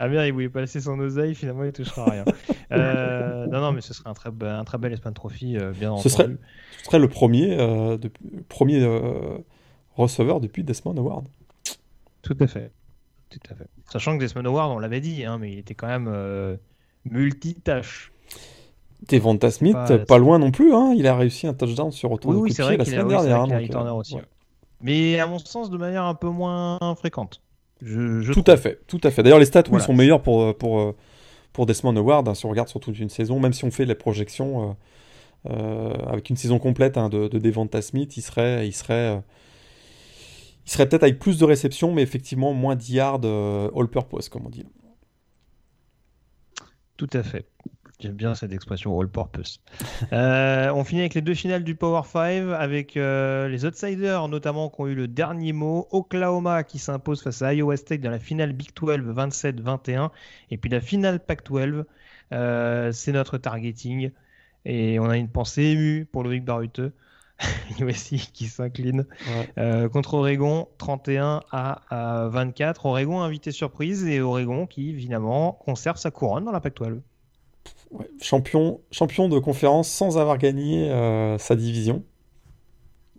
Amir, il voulait passer son oseille, finalement, il touchera rien. Euh, non, non, mais ce serait un très, un très bel Espan Trophy, euh, bien Ce entendu. ce serait le premier, euh, de- premier euh, receveur depuis Desmond Howard. Tout à fait. Tout à fait. Sachant que Desmond Howard, on l'avait dit, hein, mais il était quand même multitâche. Devonta Smith, Pas- pas, loin non plus, hein. il a réussi un touchdown sur retour Oui, de oui, coup de c'est pied vrai la a, semaine oui, dernière. donc, returner euh, aussi. ouais. ouais. Mais à mon sens, de manière un peu moins fréquente. Je, je Tout trouve. à fait, tout à fait. D'ailleurs, les stats, oui, sont meilleurs pour, pour, euh, pour Desmond Howard, hein, si on regarde sur toute une saison, même si on fait les projections euh, euh, avec une saison complète hein, de, de Devonta Smith, il serait, il serait, euh, il serait peut-être avec plus de réceptions, mais effectivement moins de yards euh, all-purpose, comme on dit. Tout à fait. J'aime bien cette expression all purpose. Euh, on finit avec les deux finales du Power 5 avec euh, les outsiders notamment qui ont eu le dernier mot. Oklahoma qui s'impose face à Iowa State dans la finale Big 12 27-21 et puis la finale Pac 12. Euh, c'est notre targeting et on a une pensée émue pour Loïc Baruteux. USC qui s'incline Ouais. euh, contre Oregon 31 à, à 24. Oregon invité surprise et Oregon qui évidemment conserve sa couronne dans la Pac 12. Ouais, champion, champion de conférence sans avoir gagné euh, sa division.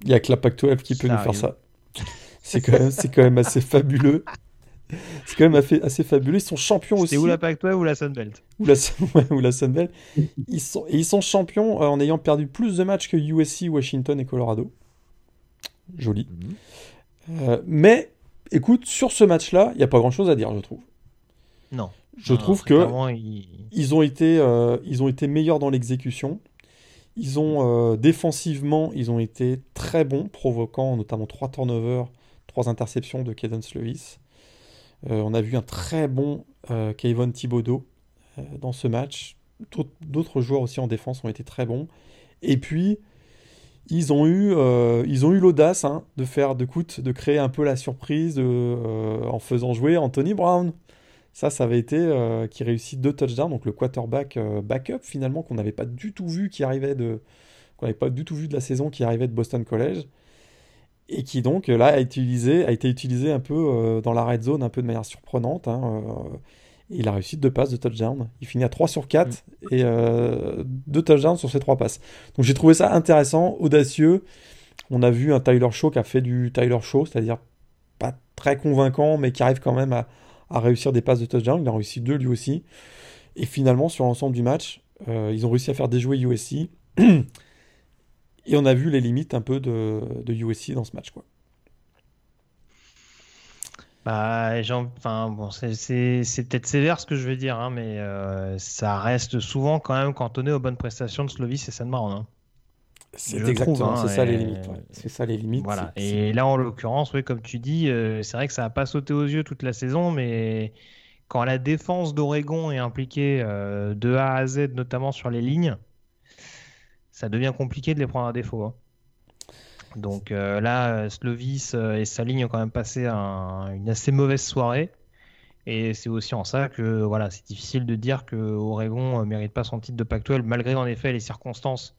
Il n'y a que la Pac-12 qui peut Ça nous faire ça. C'est quand, même- c'est quand même assez fabuleux. C'est quand même assez, fabuleux. Ils sont champions aussi. C'est où la Pac-12 ou la Sunbelt? Ou la, ou Sunbelt. Ils sont, et ils sont champions euh, en ayant perdu plus de matchs que USC, Washington et Colorado. Joli. Euh, mais, écoute, sur ce match-là, il n'y a pas grand-chose à dire, je trouve. Non. Je Non, trouve que il- ils ont été, euh, ils ont été meilleurs dans l'exécution. Ils ont euh, défensivement, ils ont été très bons, provoquant notamment trois turnovers, trois interceptions de Cadence Lewis. Euh, on a vu un très bon Kayvon Thibodeau dans ce match. D'autres- joueurs aussi en défense ont été très bons. Et puis, ils ont eu, ils ont eu l'audace hein, de faire, de, coûte, de créer un peu la surprise de, en faisant jouer Anthony Brown. Ça, ça avait été euh, qui réussit deux touchdowns, donc le quarterback euh, backup finalement qu'on n'avait pas du tout vu qui arrivait de qu'on n'avait pas du tout vu de la saison qui arrivait de Boston College et qui donc là a utilisé a été utilisé un peu euh, dans la red zone un peu de manière surprenante. hein, et il a réussi deux passes de touchdown. Il finit à 3 sur 4 et euh, deux touchdowns sur ces trois passes. Donc j'ai trouvé ça intéressant, audacieux. On a vu un Tyler Shaw qui a fait du Tyler Shaw, c'est-à-dire pas très convaincant, mais qui arrive quand même à, à réussir des passes de touchdown. Il en a réussi deux lui aussi. Et finalement, sur l'ensemble du match, euh, ils ont réussi à faire déjouer USC. Et on a vu les limites un peu de, USC dans ce match. Quoi. Bah, enfin, bon, c'est- peut-être sévère ce que je vais dire, hein, mais euh, ça reste souvent quand même cantonné aux bonnes prestations de Slovis et San-Maron. hein. C'est exactement, hein, c'est ça les limites. ouais. C'est ça les limites. Voilà. Et là, en l'occurrence, oui, comme tu dis, euh, c'est vrai que ça n'a pas sauté aux yeux toute la saison, mais quand la défense d'Oregon est impliquée euh, de A à Z, notamment sur les lignes, ça devient compliqué de les prendre à défaut. hein. Donc euh, là, Slovis et sa ligne ont quand même passé un- une assez mauvaise soirée. Et c'est aussi en ça que voilà, c'est difficile de dire que Oregon ne mérite pas son titre de Pac-12, malgré en effet les circonstances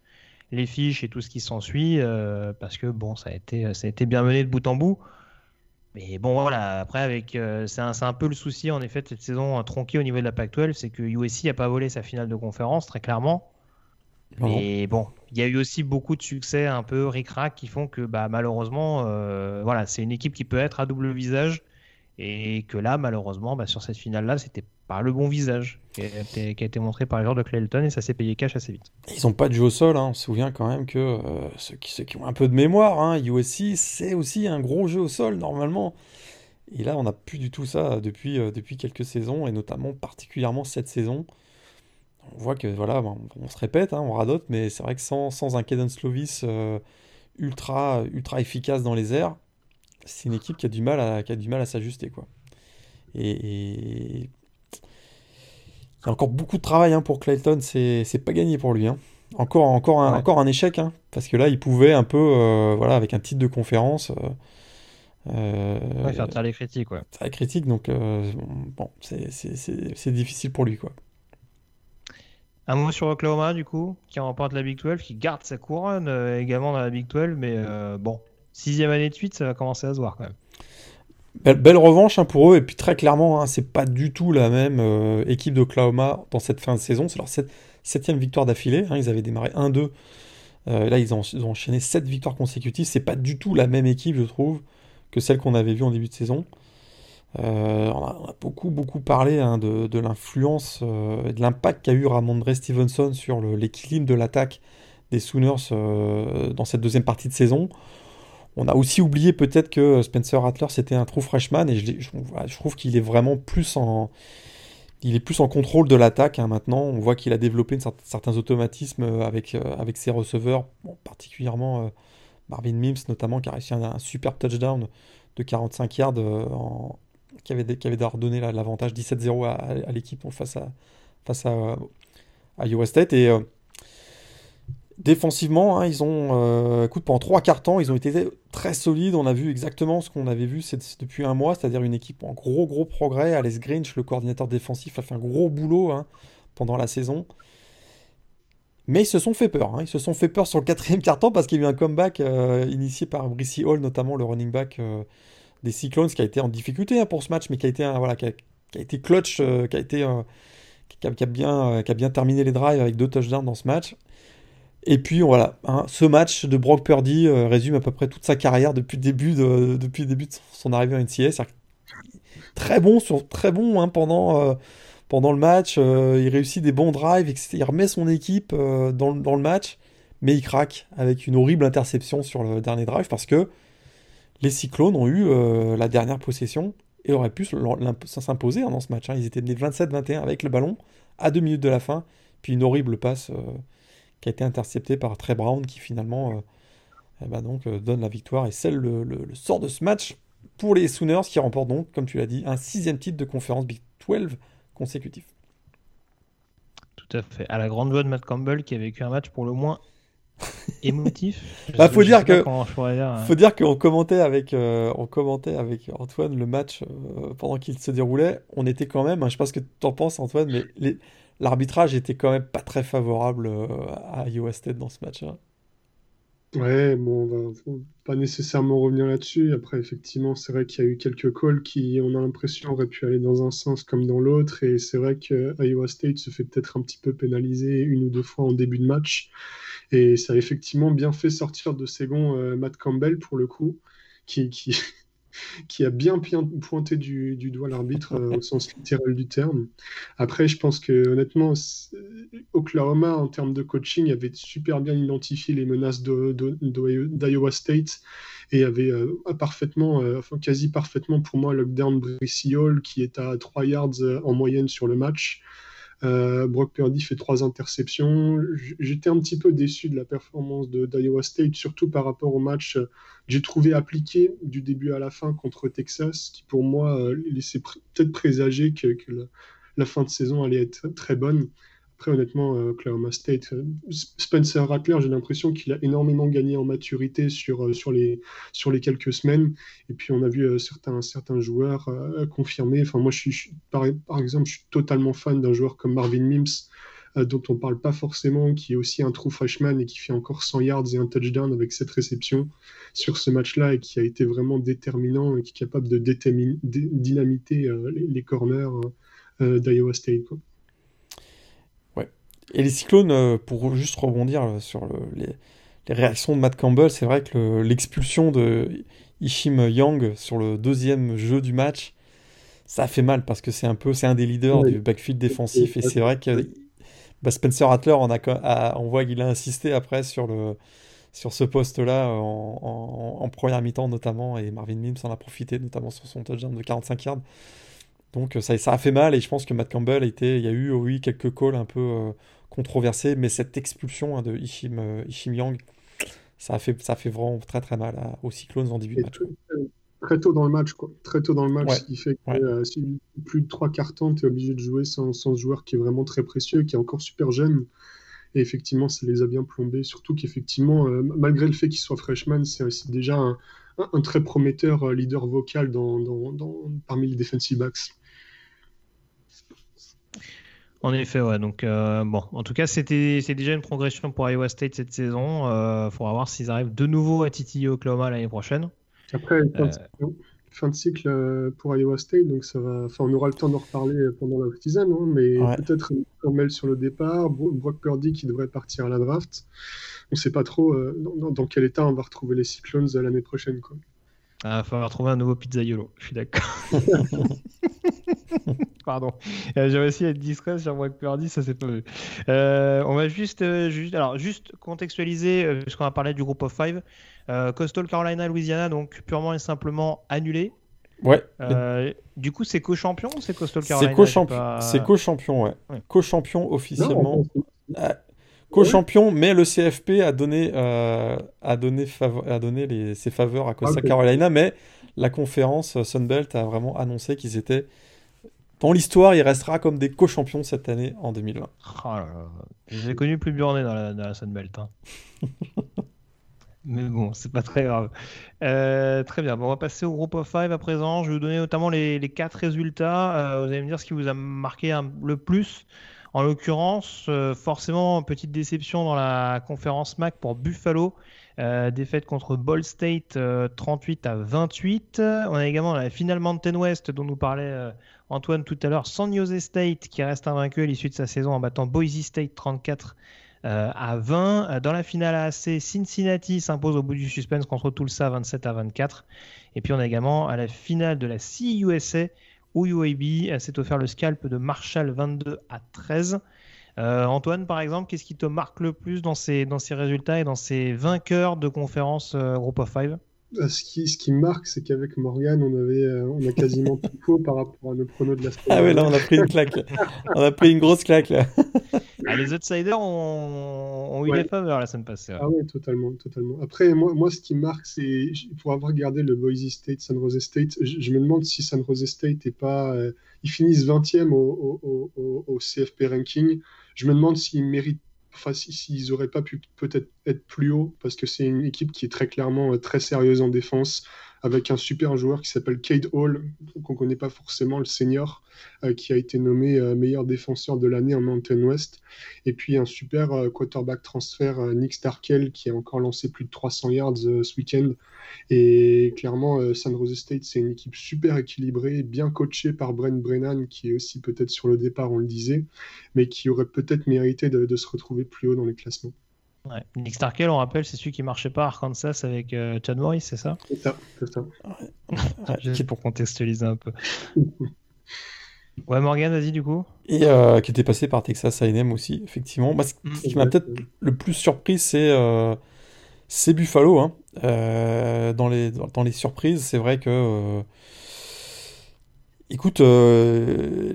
les fiches et tout ce qui s'ensuit, euh, parce que bon, ça a été, ça a été bien mené de bout en bout. Mais bon, voilà, après, avec, euh, c'est un, c'est un peu le souci en effet de cette saison euh, tronquée au niveau de la Pac-12, c'est que USC n'a pas volé sa finale de conférence, très clairement. Mais bon, il y a eu aussi beaucoup de succès un peu ric-rac qui font que bah, malheureusement, euh, voilà, c'est une équipe qui peut être à double visage. Et que là, malheureusement, bah, sur cette finale-là, c'était pas le bon visage qui a été, montré par joueurs de Clayton et ça s'est payé cash assez vite. Ils n'ont pas de jeu au sol. hein. On se souvient quand même que euh, ceux, qui, ont un peu de mémoire, hein, USC, c'est aussi un gros jeu au sol normalement. Et là, on n'a plus du tout ça depuis, euh, depuis quelques saisons, et notamment particulièrement cette saison. On voit que voilà, on se répète, hein, on radote, mais c'est vrai que sans, sans un Cadence Slovis euh, ultra, ultra efficace dans les airs, c'est une équipe qui a du mal à, s'ajuster. Quoi. Et Il y a encore beaucoup de travail hein, pour Clayton, c'est pas gagné pour lui. Hein. Encore, encore, un, encore un échec, hein, parce que là, il pouvait un peu, euh, voilà, avec un titre de conférence. Euh, ouais, faire taire les critiques, ouais. Faire les critiques, donc bon, c'est difficile pour lui, quoi. Un mot sur Oklahoma, du coup, qui remporte la Big 12, qui garde sa couronne également dans la Big 12, mais bon, sixième année de suite, ça va commencer à se voir quand même. Belle, revanche hein, pour eux, et puis très clairement, hein, c'est pas du tout la même euh, équipe d'Oklahoma dans cette fin de saison. C'est leur septième victoire d'affilée. Hein, ils avaient démarré 1-2. Euh, là, ils ont, enchaîné 7 victoires consécutives. C'est pas du tout la même équipe, je trouve, que celle qu'on avait vue en début de saison. Euh, on, a, beaucoup, beaucoup parlé de, l'influence et de l'impact qu'a eu Ramondre Stevenson sur l'équilibre de l'attaque des Sooners dans cette deuxième partie de saison. On a aussi oublié peut-être que Spencer Rattler c'était un true freshman et je, trouve qu'il est vraiment plus en plus en contrôle de l'attaque hein, maintenant. On voit qu'il a développé certains automatismes avec, euh, avec ses receveurs, particulièrement euh, Marvin Mims notamment qui a réussi un, un super touchdown de 45 yards euh, qui avait, qui l'avantage 17-0 à, l'équipe face à, face Défensivement, hein, ils ont, euh, pendant trois quarts temps, ils ont été très solides. On a vu exactement ce qu'on avait vu depuis un mois, c'est-à-dire une équipe en gros, gros progrès. Alex Grinch, le coordinateur défensif, a fait un gros boulot hein, pendant la saison. Mais ils se sont fait peur. Hein. Ils se sont fait peur sur le quatrième quart-temps parce qu'il y a eu un comeback euh, initié par Brissy Hall, notamment le running back euh, des Cyclones, qui a été en difficulté pour ce match, mais qui a été, voilà, qui a, été clutch, qui a été, qui bien, qui a bien terminé les drives avec deux touchdowns dans ce match. Et puis voilà, hein, ce match de Brock Purdy euh, résume à peu près toute sa carrière depuis le début de, depuis le début de son arrivée en NCS. Très bon, sur, très bon hein, pendant, euh, pendant le match. Euh, il réussit des bons drives, Il remet son équipe dans, dans, le match, mais il craque avec une horrible interception sur le dernier drive parce que les Cyclones ont eu la dernière possession et auraient pu s'imposer hein, dans ce match. Ils étaient menés 27-21 avec le ballon à deux minutes de la fin, puis une horrible passe qui a été intercepté par Trey Brown, qui finalement euh, eh ben donc, euh, donne la victoire et scelle le, sort de ce match pour les Sooners, qui remportent donc, comme tu l'as dit, un sixième titre de conférence Big 12 consécutif. Tout à fait. À la grande joie de Matt Campbell, qui a vécu un match pour le moins émotif. bah, faut dire que hein. faut dire qu'on commentait avec euh, on commentait avec Antoine le match pendant qu'il se déroulait. On était quand même, hein, je sais pas ce que tu en penses Antoine, mais les, l'arbitrage était quand même pas très favorable euh, à Iowa State dans ce match-là. Ouais, bon, on va pas nécessairement revenir là-dessus. Après, effectivement, c'est vrai qu'il y a eu quelques calls qui, on a l'impression, auraient pu aller dans un sens comme dans l'autre. Et c'est vrai que Iowa State se fait peut-être un petit peu pénaliser une ou deux fois en début de match. Et ça a effectivement bien fait sortir de ses gonds euh, Matt Campbell, pour le coup, qui, qui a bien pointé du, doigt l'arbitre euh, au sens littéral du terme. Après, je pense que honnêtement, Oklahoma, en termes de coaching, avait super bien identifié les menaces d'Iowa State et avait euh, parfaitement, euh, enfin, quasi parfaitement pour moi, lockdown Brissy Hall qui est à 3 yards en moyenne sur le match. Euh, Brock Purdy fait trois interceptions. J'étais un petit peu déçu de la performance d'Iowa State, surtout par rapport au match euh, j'ai trouvé appliqué du début à la fin contre Texas, qui pour moi euh, laissait peut-être présager que, la, fin de saison allait être très bonne. Après, honnêtement, euh, Oklahoma State, euh, Spencer Rattler, j'ai l'impression qu'il a énormément gagné en maturité sur, euh, sur, les, sur les quelques semaines. Et puis, on a vu certains, certains joueurs confirmer. Enfin, moi, je suis, par, par, exemple, je suis totalement fan d'un joueur comme Marvin Mims, dont on ne parle pas forcément, qui est aussi un true freshman et qui fait encore 100 yards et un touchdown avec cette réception sur ce match-là et qui a été vraiment déterminant et qui est capable de dynamiter les, corners d'Iowa State. Et les Cyclones, euh, pour juste rebondir euh, sur les, réactions de Matt Campbell, c'est vrai que l'expulsion de Ishim Yang sur le deuxième jeu du match, ça a fait mal parce que c'est un peu, c'est un des leaders du backfield défensif. Et c'est vrai que bah, Spencer Rattler, on, a, on voit qu'il a insisté après sur le sur ce poste-là en, première mi-temps notamment. Et Marvin Mims en a profité notamment sur son touchdown de 45 yards. Donc ça, ça a fait mal. Et je pense que Matt Campbell a été, il y a eu oui quelques calls un peu euh, controversé, mais cette expulsion hein, de Ishim, euh, Ishim Yang, ça a, fait, ça fait vraiment très très mal aux Cyclones en début de match. très tôt dans le match, quoi. Très tôt dans le match, ce qui fait que si plus de trois cartons, tu es obligé de jouer sans, sans, ce joueur qui est vraiment très précieux, qui est encore super jeune. Et effectivement, ça les a bien plombés. Surtout qu'effectivement, malgré le fait qu'il soit freshman, c'est déjà un, un, très prometteur leader vocal dans, dans, dans, parmi les defensive backs. En effet, ouais. Donc, euh, bon, en tout cas, c'était c'est déjà une progression pour Iowa State cette saison. Il euh, faudra voir s'ils arrivent de nouveau à titiller Oklahoma l'année prochaine. Après, fin, de cycle, euh, pour Iowa State, donc ça va. Enfin, on aura le temps d'en reparler pendant la saison, hein, mais peut-être Formel sur le départ, Brock Purdy qui devrait partir à la draft. On ne sait pas trop dans, dans, quel état on va retrouver les Cyclones l'année prochaine, quoi. Ah, il va falloir trouver un nouveau pizzaiolo, je suis d'accord. Pardon. Euh, J'ai réussi à être discret sur Brock Purdy, ça c'est pas vu. Euh, on va juste, euh, juste, alors, juste contextualiser, puisqu'on a parlé du groupe of five. Coastal Carolina, Louisiana, donc purement et simplement annulé. Ouais. Du coup, c'est co-champion ou c'est Coastal Carolina? C'est co-champion, ouais. Co-champion officiellement. Co-champion, mais le CFP a donné, a donné, a donné les, ses faveurs à Coastal Carolina, mais la conférence Sunbelt a vraiment annoncé qu'ils étaient dans l'histoire, il restera comme des co-champions cette année en 2020. Oh J'ai connu plus burné dans la, dans la Sunbelt. Hein. Mais bon, c'est pas très grave. Euh, très bien. Bon, on va passer au groupe of five à présent. Je vais vous donner notamment les, les quatre résultats. Euh, vous allez me dire ce qui vous a marqué le plus. En l'occurrence, euh, forcément, petite déception dans la conférence MAC pour Buffalo. défaite contre Ball State 38 à 28. On a également la finale Mountain West dont nous parlait Antoine tout à l'heure, San Jose State qui reste invaincu à l'issue de sa saison en battant Boise State 34 euh, à 20. Euh, dans la finale AC, Cincinnati s'impose au bout du suspense contre Tulsa 27 à 24. Et puis on a également à la finale de la CUSA où UAB euh, s'est offert le scalp de Marshall 22 à 13. Antoine, par exemple, qu'est-ce qui te marque le plus dans ces, résultats et dans ces vainqueurs de conférence Group of Five? Ce qui, ce qui marque, c'est qu'avec Morgan, on, avait, euh, on a quasiment tout faux par rapport à nos pronos de la semaine. Ah ouais, là, on a pris une claque. on a pris une grosse claque, là. Ah, les outsiders ont, ont eu des faveurs la semaine passée. Ah ouais, totalement, totalement. Après, moi, moi ce qui marque, c'est pour avoir regardé le Boise State, San Jose State, je, me demande si San Jose State est pas. Euh, ils finissent 20e au, au, au, au, CFP ranking. Je me demande s'ils méritent enfin, s'ils n'auraient pas pu peut-être être plus haut, parce que c'est une équipe qui est très clairement euh, très sérieuse en défense, avec un super joueur qui s'appelle Cade Hall, qu'on ne connaît pas forcément, le senior, euh, qui a été nommé euh, meilleur défenseur de l'année en Mountain West. Et puis un super quarterback transfert, Nick Starkel, qui a encore lancé plus de 300 yards ce week-end. Et clairement, San Jose State, c'est une équipe super équilibrée, bien coachée par Brent Brennan, qui est aussi peut-être sur le départ, on le disait, mais qui aurait peut-être mérité de se retrouver plus haut dans les classements. Nick Starkel, on rappelle, c'est celui qui marchait pas à Arkansas avec euh, Chad Morris, c'est ça? C'est ça, c'est ça. Juste pour contextualiser un peu. ouais, Morgan, vas-y du coup. Et euh, qui était passé par Texas A&M aussi, effectivement. ce, mm. qui m'a peut-être le plus surpris, c'est euh, Buffalo. Hein. dans, les, dans les surprises, c'est vrai que Écoute, euh,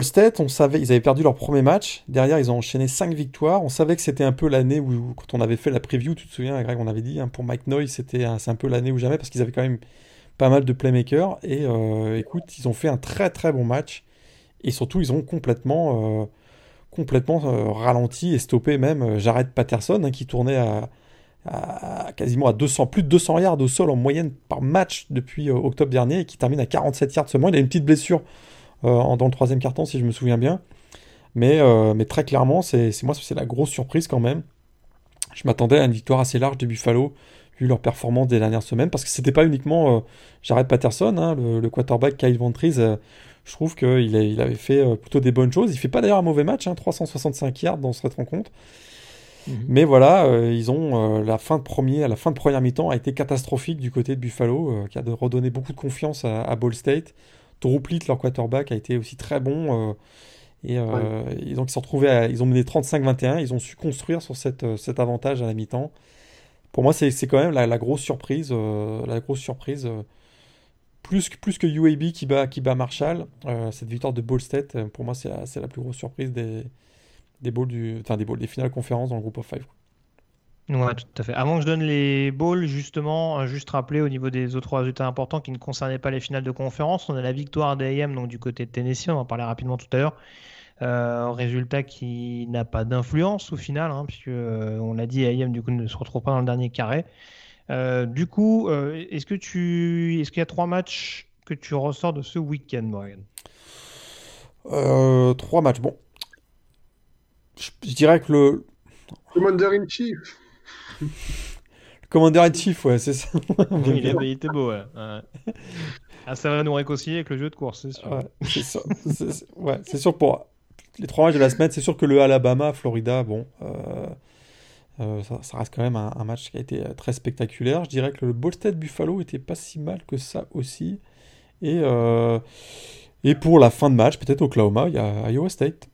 State, on savait, ils avaient perdu leur premier match. Derrière, ils ont enchaîné 5 victoires. On savait que c'était un peu l'année où, quand on avait fait la preview, tu te souviens, Greg, on avait dit, hein, pour Mike Noy, c'était c'est un peu l'année ou jamais parce qu'ils avaient quand même pas mal de playmakers. Et euh, écoute, ils ont fait un très très bon match. Et surtout, ils ont complètement, euh, complètement ralenti et stoppé même Jared Patterson hein, qui tournait à, quasiment à 200, plus de 200 yards au sol en moyenne par match depuis euh, octobre dernier et qui termine à 47 yards seulement. Il a une petite blessure euh, dans le troisième carton si je me souviens bien. Mais, euh, très clairement, c'est moi c'est la grosse surprise quand même. Je m'attendais à une victoire assez large de Buffalo vu leur performance des dernières semaines parce que c'était pas uniquement Jared Patterson, hein, le, quarterback Kyle Ventries. je trouve qu'il il avait fait plutôt des bonnes choses. Il fait pas d'ailleurs un mauvais match, 365 hein, yards dans cette rencontre. Mhm. Mais voilà, euh, ils ont euh, la fin de premier, à la fin de première mi-temps a été catastrophique du côté de Buffalo, euh, qui a redonné beaucoup de confiance à, Ball State. Plitt, leur quarterback, a été aussi très bon. et ils, ont, ils, sont retrouvés ils ont mené 35-21. Ils ont su construire sur cette, cet avantage à la mi-temps. Pour moi, c'est quand même la, grosse surprise. la grosse surprise plus, plus que UAB qui bat, qui bat Marshall, cette victoire de Ball State, pour moi, c'est la, la, plus grosse surprise des, des bowls du, enfin des bowls, des finales conférences dans le groupe of five. Ouais, tout à fait. Avant que je donne les balls, justement, juste rappeler au niveau des autres résultats importants qui ne concernaient pas les finales de conférence, on a la victoire d'AM donc du côté de Tennessee, on en parlait rapidement tout à l'heure. Euh, résultat qui n'a pas d'influence au final, hein, puisque on l'a dit, AM du coup ne se retrouve pas dans le dernier carré. du coup, est-ce que tu, est-ce qu'il y a trois matchs que tu ressors de ce week-end, Morgan? Trois matchs. Bon, je, je dirais que le Commander in Chief. Le Commander in Chief, ouais, c'est ça. il, était beau, ouais. Ah, ça va nous réconcilier avec le jeu de course, c'est sûr. Ouais, c'est sûr. c'est, ouais, c'est sûr pour les trois matchs de la semaine, c'est sûr que le Alabama, Florida, bon, euh, euh, ça, reste quand même un, match qui a été très spectaculaire. Je dirais que le Ball State Buffalo était pas si mal que ça aussi. Et, euh, et pour la fin de match, peut-être Oklahoma, il y a Iowa State.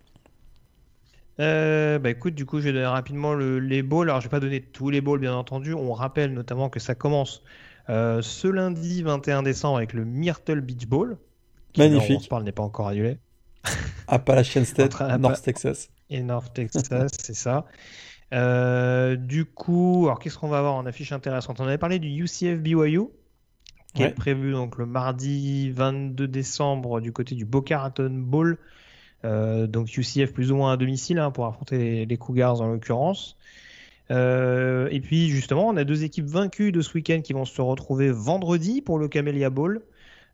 Euh, bah écoute, du coup, je vais donner rapidement les balls. Alors, je vais pas donner tous les balls, bien entendu. On rappelle notamment que ça commence euh, ce lundi 21 décembre avec le Myrtle Beach Bowl. Magnifique. on se parle n'est pas encore annulé. Appalachian State, North Texas. Et North Texas, c'est ça. Euh, du coup, alors qu'est-ce qu'on va avoir en affiche intéressante? On avait parlé du UCF BYU, qui est prévu donc le mardi 22 décembre du côté du Boca Raton Bowl. Euh, donc UCF plus ou moins à domicile hein, pour affronter les, Cougars en l'occurrence. Euh, et puis justement, on a deux équipes vaincues de ce week-end qui vont se retrouver vendredi pour le Camellia Bowl,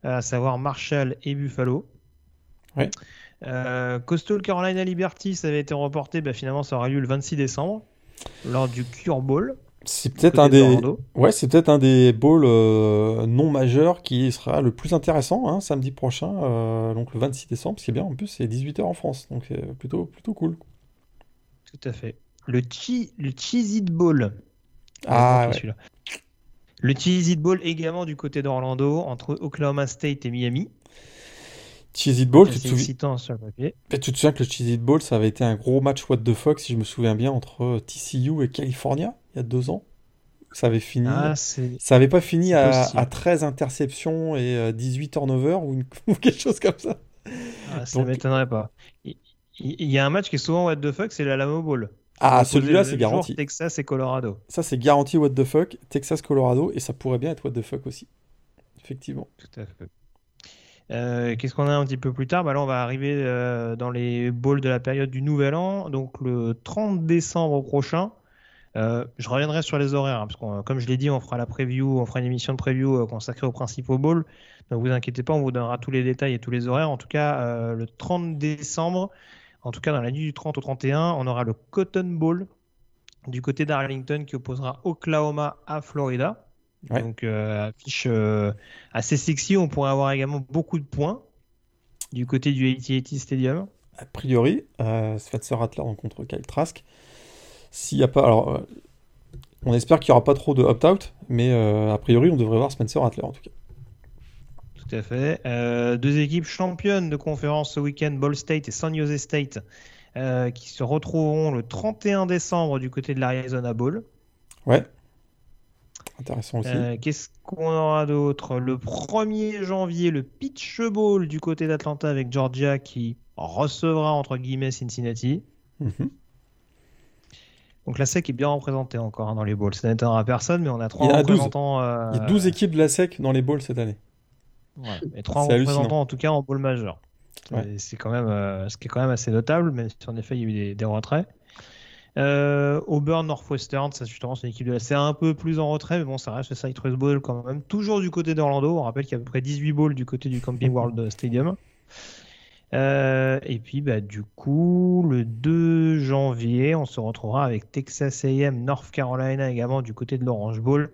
à savoir Marshall et Buffalo. Euh, Coastal Carolina Liberty, ça avait été reporté, bah, finalement ça aura lieu le 26 décembre lors du Cure Bowl. C'est peut-être un des, ouais, c'est peut-être un des bowls euh, non majeurs qui sera le plus intéressant hein, samedi prochain, euh, donc le 26 décembre. Ce qui est bien, en plus, c'est 18h en France, donc c'est plutôt, plutôt cool. Tout à fait. Le, chi le Cheez It Bowl. Ah, ouais. Le Cheez It Bowl également du côté d'Orlando, entre Oklahoma State et Miami. Cheez It Bowl, tu te, souviens... sur le papier. tu te souviens que le Cheez It Bowl, ça avait été un gros match what the fuck, si je me souviens bien, entre TCU et California il y a deux ans. Ça avait fini. Ah, ça avait pas fini à, 13 interceptions et 18 euh, turnovers ou, ou quelque chose comme ça. Ah, ça m'étonnerait pas. Il, y a un match qui est souvent what the fuck, c'est la Lamo Bowl. Ah, celui-là, c'est garanti. Texas et Colorado. Ça, c'est garanti what the fuck. Texas, Colorado. Et ça pourrait bien être what the fuck aussi. Effectivement. Tout à fait. Euh, qu'est-ce qu'on a un petit peu plus tard? Bah Là, on va arriver euh, dans les bowls de la période du Nouvel An. Donc, le 30 décembre prochain, euh, je reviendrai sur les horaires, hein, parce que comme je l'ai dit, on fera la preview, on fera une émission de preview consacrée au principaux bowl. Donc vous inquiétez pas, on vous donnera tous les détails et tous les horaires. En tout cas, le 30 décembre, en tout cas dans la nuit du 30 au 31, on aura le Cotton Bowl du côté d'Arlington qui opposera Oklahoma à Florida. Donc affiche assez sexy. On pourrait avoir également beaucoup de points du côté du AT&T Stadium. A priori, Spencer Rattler rencontre Kyle Trask. S'il n'y a pas. Alors, euh, on espère qu'il n'y aura pas trop de opt-out, mais euh, a priori, on devrait voir Spencer Rattler en tout cas. Tout à fait. Euh, deux équipes championnes de conférence ce week-end, Ball State et San Jose State, qui se retrouveront le 31 décembre du côté de l'Arizona Bowl. Ouais. Intéressant aussi. Qu'est-ce qu'on aura d'autre? Le 1er janvier, le Pitch Bowl du côté d'Atlanta avec Georgia qui recevra entre guillemets Cincinnati. Mhm. Donc la SEC est bien représentée encore hein, dans les bowls. Ça n'étonnera personne, mais on a trois représentants. Euh, Il y a 12 équipes de la SEC dans les bowls cette année. Ouais, et trois représentants en tout cas en bowl majeur. C'est quand même euh, ce qui est quand même assez notable, mais en effet il y a eu des, des retraits. Euh, Auburn Northwestern, ça justement c'est une équipe de la c'est un peu plus en retrait, mais bon ça reste le Citrus Bowl quand même. Toujours du côté d'Orlando, on rappelle qu'il y a à peu près 18 bowls du côté du Camping World Stadium. Euh, et puis, bah, du coup, le 2 janvier, on se retrouvera avec Texas AM, North Carolina également du côté de l'Orange Bowl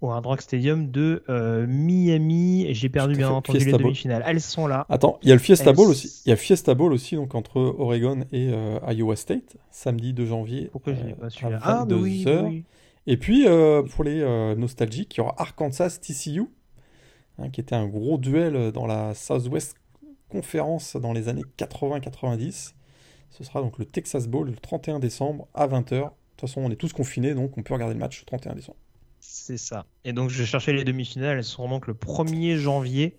au Hard Rock Stadium de euh, Miami. J'ai perdu bien entendu les demi-finales. Elles sont là. Attends, il y a le Fiesta Bowl aussi. Il y a Fiesta Bowl aussi donc entre Oregon et euh, Iowa State, samedi 2 janvier. Pourquoi je n'ai pas su Ah, bah oui, oui, Et puis pour les nostalgiques, il y aura Arkansas TCU, hein, qui était un gros duel dans la Southwest conférence dans les années 80-90. Ce sera donc le Texas Bowl le 31 décembre à 20h. De toute façon, on est tous confinés, donc on peut regarder le match le 31 décembre. C'est ça. Et donc, je chercher les demi-finales. Elles seront donc le 1er janvier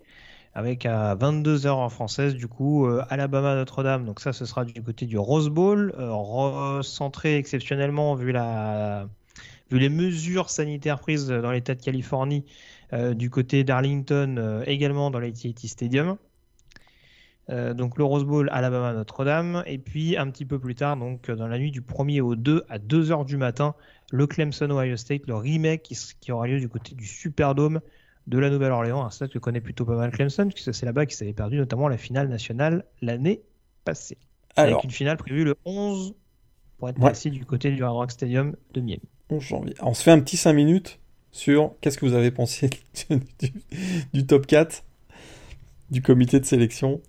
avec à 22h en française, du coup, euh, Alabama Notre-Dame. Donc, ça, ce sera du côté du Rose Bowl, euh, recentré exceptionnellement vu les mesures sanitaires prises dans l'État de Californie, du côté d'Arlington, également dans l'AT&T Stadium. Donc le Rose Bowl, Alabama, Notre-Dame, et puis un petit peu plus tard, donc dans la nuit du 1er au 2 à 2 h du matin, le Clemson Ohio State, le remake qui, qui aura lieu du côté du Superdome de la Nouvelle-Orléans, un stade que connaît plutôt pas mal Clemson, puisque c'est là-bas qu'ils s'avait perdu notamment la finale nationale l'année passée. Alors, avec une finale prévue le 11, pour être précis, du côté du Hard Rock Stadium de Miami. 11 janvier. on se fait un petit 5 minutes sur qu'est-ce que vous avez pensé du, top 4 du comité de sélection.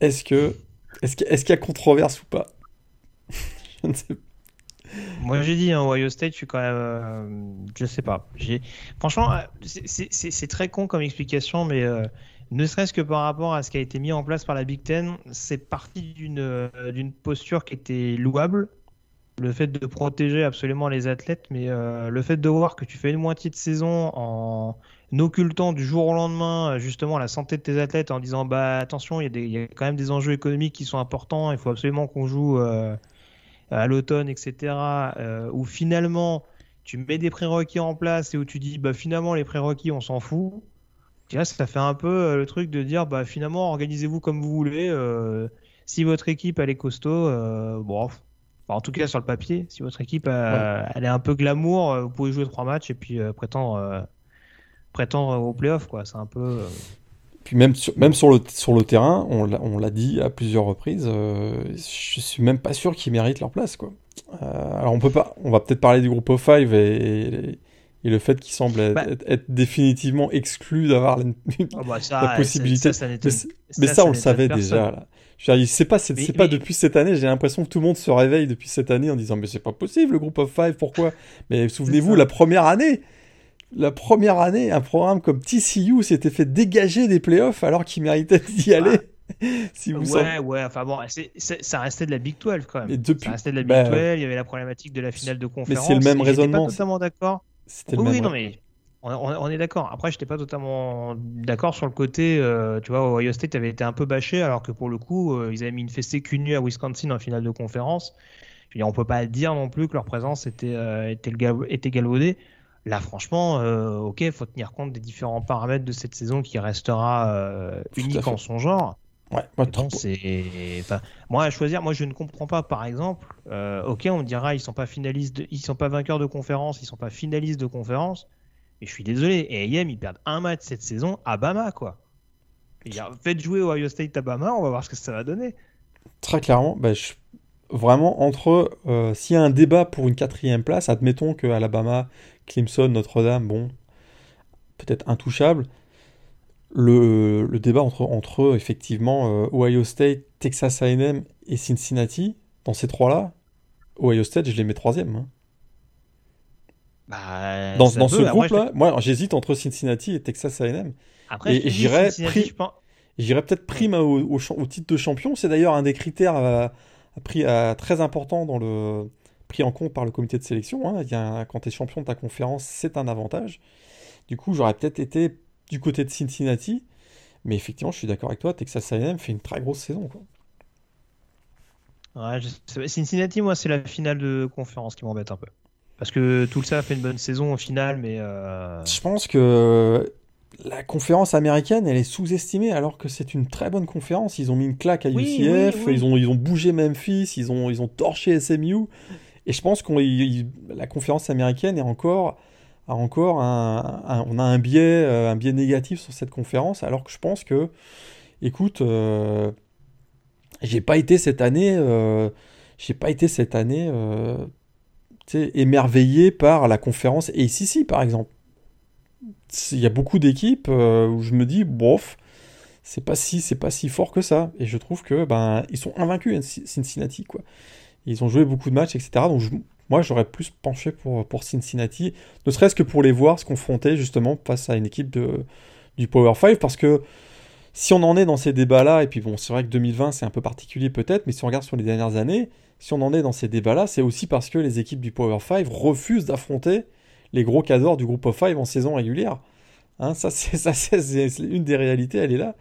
Est-ce que est-ce qu'il y a controverse ou pas Je ne sais pas. Moi j'ai dit, hein, Ohio State, je suis quand même. Euh, je sais pas. Franchement, euh, c'est très con comme explication, mais euh, ne serait-ce que par rapport à ce qui a été mis en place par la Big Ten, c'est parti d'une posture qui était louable. Le fait de protéger absolument les athlètes, mais le fait de voir que tu fais une moitié de saison en occultant du jour au lendemain justement la santé de tes athlètes en disant bah attention, il y, y, a quand même des enjeux économiques qui sont importants, il faut absolument qu'on joue à l'automne, etc., euh, où finalement tu mets des prérequis en place et où tu dis bah finalement les prérequis on s'en fout. Tu vois, ça fait un peu euh, le truc de dire bah finalement organisez-vous comme vous voulez. Euh, si votre équipe elle est costaud, bon, en tout cas sur le papier, si votre équipe elle est un peu glamour, vous pouvez jouer trois matchs et puis prétendre prétendre au playoff quoi. C'est un peu puis même sur, même sur, le, sur le terrain, on l'a dit à plusieurs reprises, euh, je suis même pas sûr qu'ils méritent leur place. Quoi. Euh, alors on peut pas, on va peut-être parler du groupe of five et, et, le fait qu'ils semblent bah être, définitivement exclus d'avoir la, oh bah possibilité. mais, ça, on le savait déjà. Là. C'est pas, c'est, pas depuis cette année. J'ai l'impression que tout le monde se réveille depuis cette année en disant mais c'est pas possible le groupe of five. Pourquoi? Mais souvenez-vous la première année la première année, un programme comme TCU s'était fait dégager des playoffs alors qu'il méritait d'y aller. si vous ouais, ouais, enfin bon, ça restait de la Big 12 quand même. depuis... Ça restait de la Big 12, bah, il y avait la problématique de la finale de conférence. Mais c'est le même raisonnement. pas totalement d'accord. Oui, oui, non, mais on, est d'accord. Après, j'étais pas totalement d'accord sur le côté, euh, tu vois, Ohio State avait été un peu bâché, alors que pour le coup, euh, ils avaient mis une fessée qu'une à Wisconsin en finale de conférence. Je veux dire, on peut pas dire non plus que leur présence était, euh, était, était galvaudée. Là, franchement, euh, ok, il faut tenir compte des différents paramètres de cette saison qui restera euh, unique en son genre. Ouais, moi, c'est, moi à choisir, moi je ne comprends pas. Par exemple, euh, ok, on me dira ils sont pas finalistes, ils sont pas vainqueurs de conférence, ils sont pas finalistes de conférence. Mais je suis désolé, et AM ils perdent un match cette saison à Bama quoi. faites jouer Ohio State à Bama, on va voir ce que ça va donner. Très clairement, bah, vraiment entre s'il y a un débat pour une quatrième place, admettons que Alabama Clemson, Notre-Dame, bon, peut-être intouchable. Le, débat entre, entre effectivement euh, Ohio State, Texas AM et Cincinnati, dans ces trois-là, Ohio State, je les mets troisième. Hein. Bah, dans, ce groupe-là, moi j'hésite entre Cincinnati et Texas AM. et, j'irais peut-être prime au, au, titre de champion. C'est d'ailleurs un des critères euh, euh, très important dans le, pris en compte par le comité de sélection. Hein. Il quand tu es champion de ta conférence, c'est un avantage. Du coup, j'aurais peut-être été du côté de Cincinnati. Mais effectivement, je suis d'accord avec toi, Texas A&M fait une très grosse saison. Cincinnati, moi, c'est la finale de conférence qui m'embête un peu. Parce que tout ça a fait une bonne saison au final, mais... Euh, je pense que la conférence américaine, elle est sous-estimée alors que c'est une très bonne conférence. Ils ont mis une claque à UCF, Ils, ont, ils ont bougé Memphis, ils ont, ils ont torché SMU. Et je pense que la conférence américaine a encore un, on a un biais, euh, un biais négatif sur cette conférence, alors que je pense que, écoute, euh, j'ai pas été cette année, euh, j'ai pas été cette année, émerveillé par la conférence ACC par exemple. Il y a beaucoup d'équipes où je me dis, bof, c'est pas si, c'est pas si fort que ça. Et je trouve que ben ils sont invaincus Cincinnati quoi. Ils ont joué beaucoup de matchs, etc. Donc moi, j'aurais plus penché pour, pour Cincinnati, ne serait-ce que pour les voir se confronter justement face à une équipe du Power 5, parce que si on en est dans ces débats-là, et puis bon, c'est vrai que 2020 c'est un peu particulier peut-être, mais si on regarde sur les dernières années, si on en est dans ces débats-là, c'est aussi parce que les équipes du Power 5 refusent d'affronter les gros cadors du groupe of 5 en saison régulière. Hein, ça, c'est une des réalités, elle est là.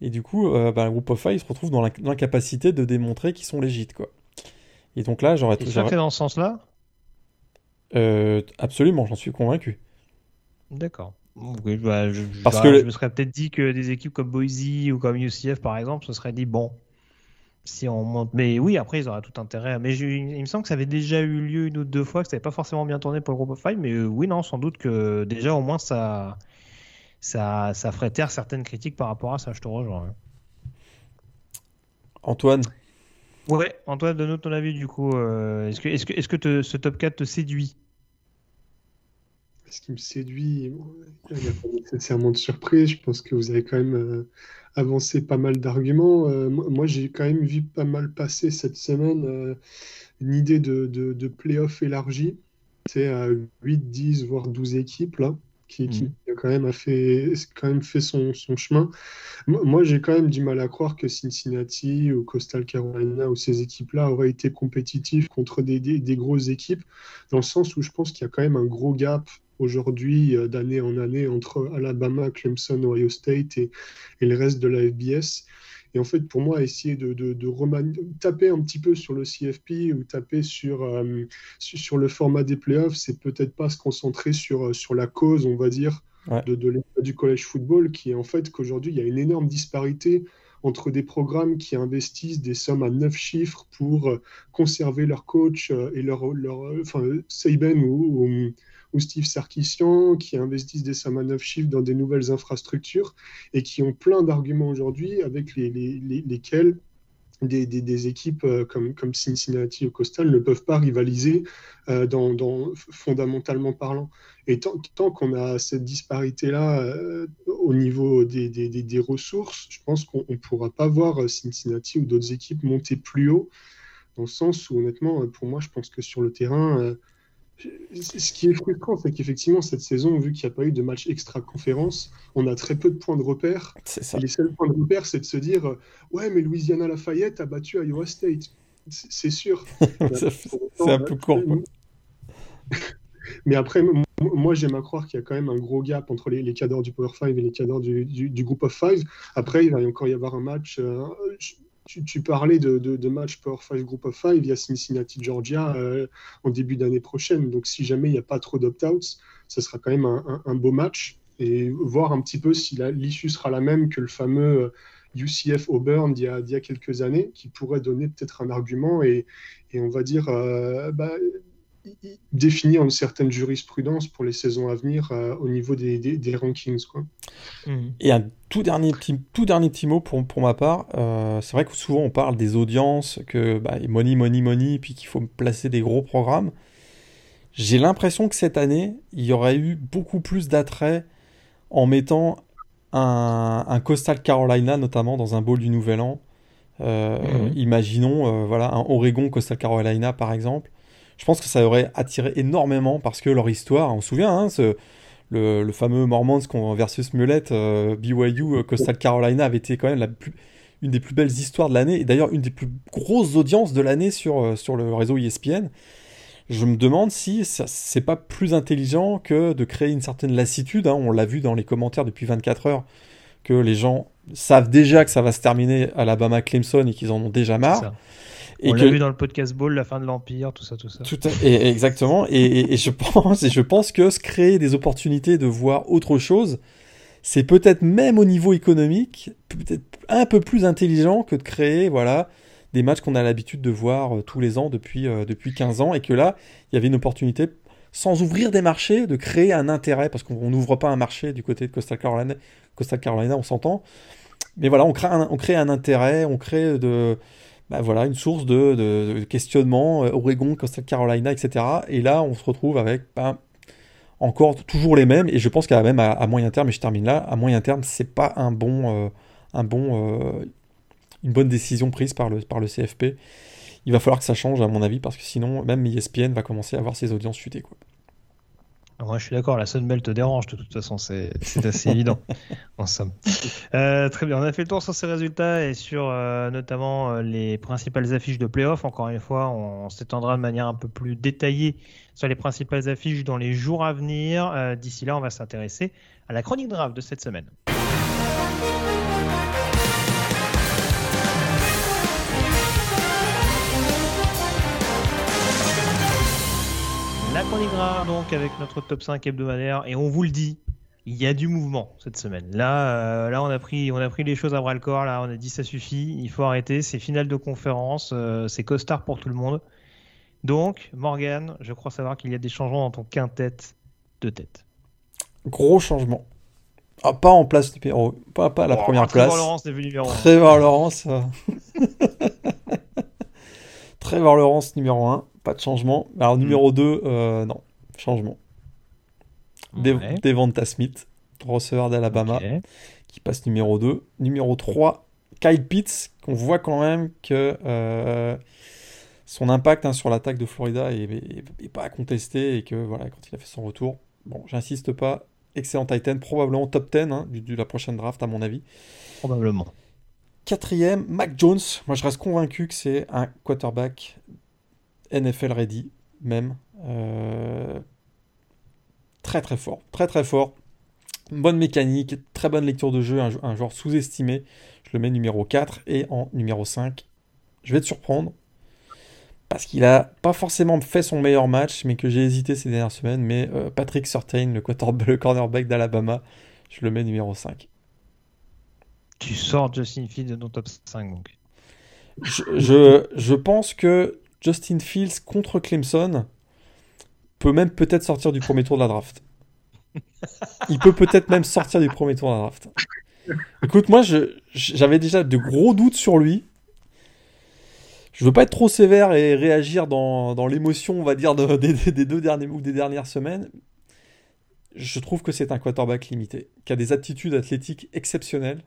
Et du coup, euh, ben, le groupe of 5 se retrouve dans l'incapacité de démontrer qu'ils sont légites, quoi. Et donc là, j'aurais. Tu fait dans ce sens-là? Absolument, j'en suis convaincu. D'accord. Bah, je, Parce que je me serais peut-être dit que des équipes comme Boise ou comme UCF par exemple, se serait dit bon, si on monte. Mais oui, après ils auraient tout intérêt. Mais il me semble que ça avait déjà eu lieu une ou deux fois, que ça n'avait pas forcément bien tourné pour le groupe of five. Mais euh, oui, non, sans doute que déjà au moins ça, ça, ça ferait taire certaines critiques par rapport à ça. Je te rejoins. Antoine? Ouais, Antoine, donne-nous ton avis du coup. Euh, est-ce que, est-ce est-ce ce top 4 te séduit? Ce qui me séduit, il n'y a pas nécessairement de surprise. Je pense que vous avez quand même euh, avancé pas mal d'arguments. Euh, moi, j'ai quand même vu pas mal passer cette semaine une idée de, de, de playoff élargi. C'est à 8, 10, voire 12 équipes, là, qui, qui mmh. a quand même, a fait, quand même fait son, son chemin. Moi, j'ai quand même du mal à croire que Cincinnati ou Coastal Carolina ou ces équipes-là auraient été compétitifs contre des, des, des grosses équipes, dans le sens où je pense qu'il y a quand même un gros gap aujourd'hui, euh, d'année en année, entre Alabama, Clemson, Ohio State et, le reste de la FBS. Et en fait, pour moi, essayer de, de, taper un petit peu sur le CFP ou taper sur, euh, sur le format des playoffs, c'est peut-être pas se concentrer sur, euh, sur la cause, on va dire, de, de du collège football, qui est en fait qu'aujourd'hui, il y a une énorme disparité entre des programmes qui investissent des sommes à neuf chiffres pour conserver leur coach et leur, leur enfin, Saban ou ou Steve Sarkisian, qui investissent des sommes à neuf chiffres dans des nouvelles infrastructures et qui ont plein d'arguments aujourd'hui avec les, lesquels des, équipes euh, comme, Cincinnati ou Coastal ne peuvent pas rivaliser euh, dans, fondamentalement parlant. Et tant, qu'on a cette disparité-là euh, au niveau des, ressources, je pense qu'on ne pourra pas voir Cincinnati ou d'autres équipes monter plus haut, dans le sens où honnêtement, pour moi, je pense que sur le terrain, ce qui est frustrant, c'est qu'effectivement, cette saison, vu qu'il n'y a pas eu de match extra-conférence, on a très peu de points de repère. Et les seuls points de repère, c'est de se dire Ouais, mais Louisiana Lafayette a battu Iowa State. C'est sûr. c'est un peu court. mais après, moi, j'aime à croire qu'il y a quand même un gros gap entre les, les cadres du Power 5 et les cadres du, du, Group of 5. Après, il va encore y avoir un match. Euh, tu, parlais de, de, match Power 5 Group of 5 via Cincinnati, Georgia euh, en début d'année prochaine. Donc, si jamais il n'y a pas trop d'opt-outs, ce sera quand même un, beau match. Et voir un petit peu si l'issue sera la même que le fameux UCF euh, Auburn d'il y, a quelques années, qui pourrait donner peut-être un argument et, et on va dire. Euh, bah, définir une certaine jurisprudence pour les saisons à venir euh, au niveau des, des, rankings. Quoi. Et un tout dernier petit, tout dernier petit mot pour, pour ma part. Euh, c'est vrai que souvent on parle des audiences, que bah, money, money, money, puis qu'il faut placer des gros programmes. J'ai l'impression que cette année, il y aurait eu beaucoup plus d'attrait en mettant un, un, Coastal Carolina, notamment dans un bowl du Nouvel An. Euh, mhm. Imaginons voilà, un Oregon Coastal Carolina par exemple je pense que ça aurait attiré énormément parce que leur histoire, on se souvient, hein, ce, le, fameux Mormons versus Mullet, euh, BYU, euh, Coastal Carolina avait été quand même la une des plus belles histoires de l'année et d'ailleurs une des plus grosses audiences de l'année sur, euh, sur le réseau ESPN. Je me demande si c'est pas plus intelligent que de créer une certaine lassitude. Hein. On l'a vu dans les commentaires depuis 24 heures que les gens savent déjà que ça va se terminer à Alabama Clemson et qu'ils en ont déjà marre. On l'a vu dans le podcast Ball, la fin de l'Empire, tout ça, tout ça. Tout et, exactement. Et, je pense, et je pense que se créer des opportunités de voir autre chose, c'est peut-être même au niveau économique, peut-être un peu plus intelligent que de créer, voilà, des matchs qu'on a l'habitude de voir euh, tous les ans depuis, euh, depuis 15 ans, et que là, il y avait une opportunité, sans ouvrir des marchés, de créer un intérêt, parce qu'on n'ouvre pas un marché du côté de Costa Carolina, Costa Carolina on s'entend. Mais voilà, on crée, un, on crée un intérêt, on crée de, bah voilà, une source de, questionnement, euh, Oregon, Coastal Carolina, etc. Et là, on se retrouve avec ben, encore toujours les mêmes. Et je pense qu'à même à, moyen terme, et je termine là, à moyen terme, c'est pas un bon, euh, euh, une bonne décision prise par le, CFP. Il va falloir que ça change, à mon avis, parce que sinon, même ESPN va commencer à avoir ses audiences. Quoi. Moi, je suis d'accord, la Sunbelt te dérange, de toute façon, c'est assez évident, en somme. Euh, très bien, on a fait le tour sur ces résultats et sur euh, notamment euh, les principales affiches de playoff. Encore une fois, on, s'étendra de manière un peu plus détaillée sur les principales affiches dans les jours à venir. D'ici là, on va s'intéresser à la chronique draft de cette semaine. On y donc avec notre top 5 hebdomadaire et on vous le dit, il y a du mouvement cette semaine. Là, euh, là on a pris, on a pris les choses à bras le corps. Là, on a dit ça suffit, il faut arrêter. C'est finale de conférence, euh, c'est costard pour tout le monde. Donc, Morgan, je crois savoir qu'il y a des changements dans ton quintet de tête. Gros changement. Ah, pas en place numéro, pas, pas à la Oh, première Trevor place. Lawrence est numéro un. Trevor Lawrence. euh. Trevor Lawrence numéro 1, pas de changement. Alors numéro 2, euh, non, changement. Dev- Ouais. Devonta Smith, receveur d'Alabama, qui passe numéro 2. Numéro 3, Kyle Pitts, qu'on voit quand même que euh, son impact hein, sur l'attaque de Florida est, est- est pas à contester et que voilà, quand il a fait son retour, bon, j'insiste pas, excellent Titan, probablement top 10 hein, du- de la prochaine draft à mon avis. Probablement. Quatrième, Mac Jones. Moi, je reste convaincu que c'est un quarterback NFL ready, même. Euh, Très, très fort. Très, très fort. Bonne mécanique, très bonne lecture de jeu, un, jou- un joueur sous-estimé. Je le mets numéro 4. Et en numéro 5, je vais te surprendre. Parce qu'il a pas forcément fait son meilleur match, mais que j'ai hésité ces dernières semaines. Mais euh, Patrick Surtain, le, le cornerback d'Alabama, je le mets numéro 5. Tu sors Justin Fields de ton top 5 donc. Je, je, je pense que Justin Fields contre Clemson peut même peut-être sortir du premier tour de la draft. Il peut peut-être même sortir du premier tour de la draft. Écoute, moi, j'avais déjà de gros doutes sur lui. Je veux pas être trop sévère et réagir dans, l'émotion, on va dire, de- des, des deux derniers ou des dernières semaines. Je trouve que c'est un quarterback limité, qui a des aptitudes athlétiques exceptionnelles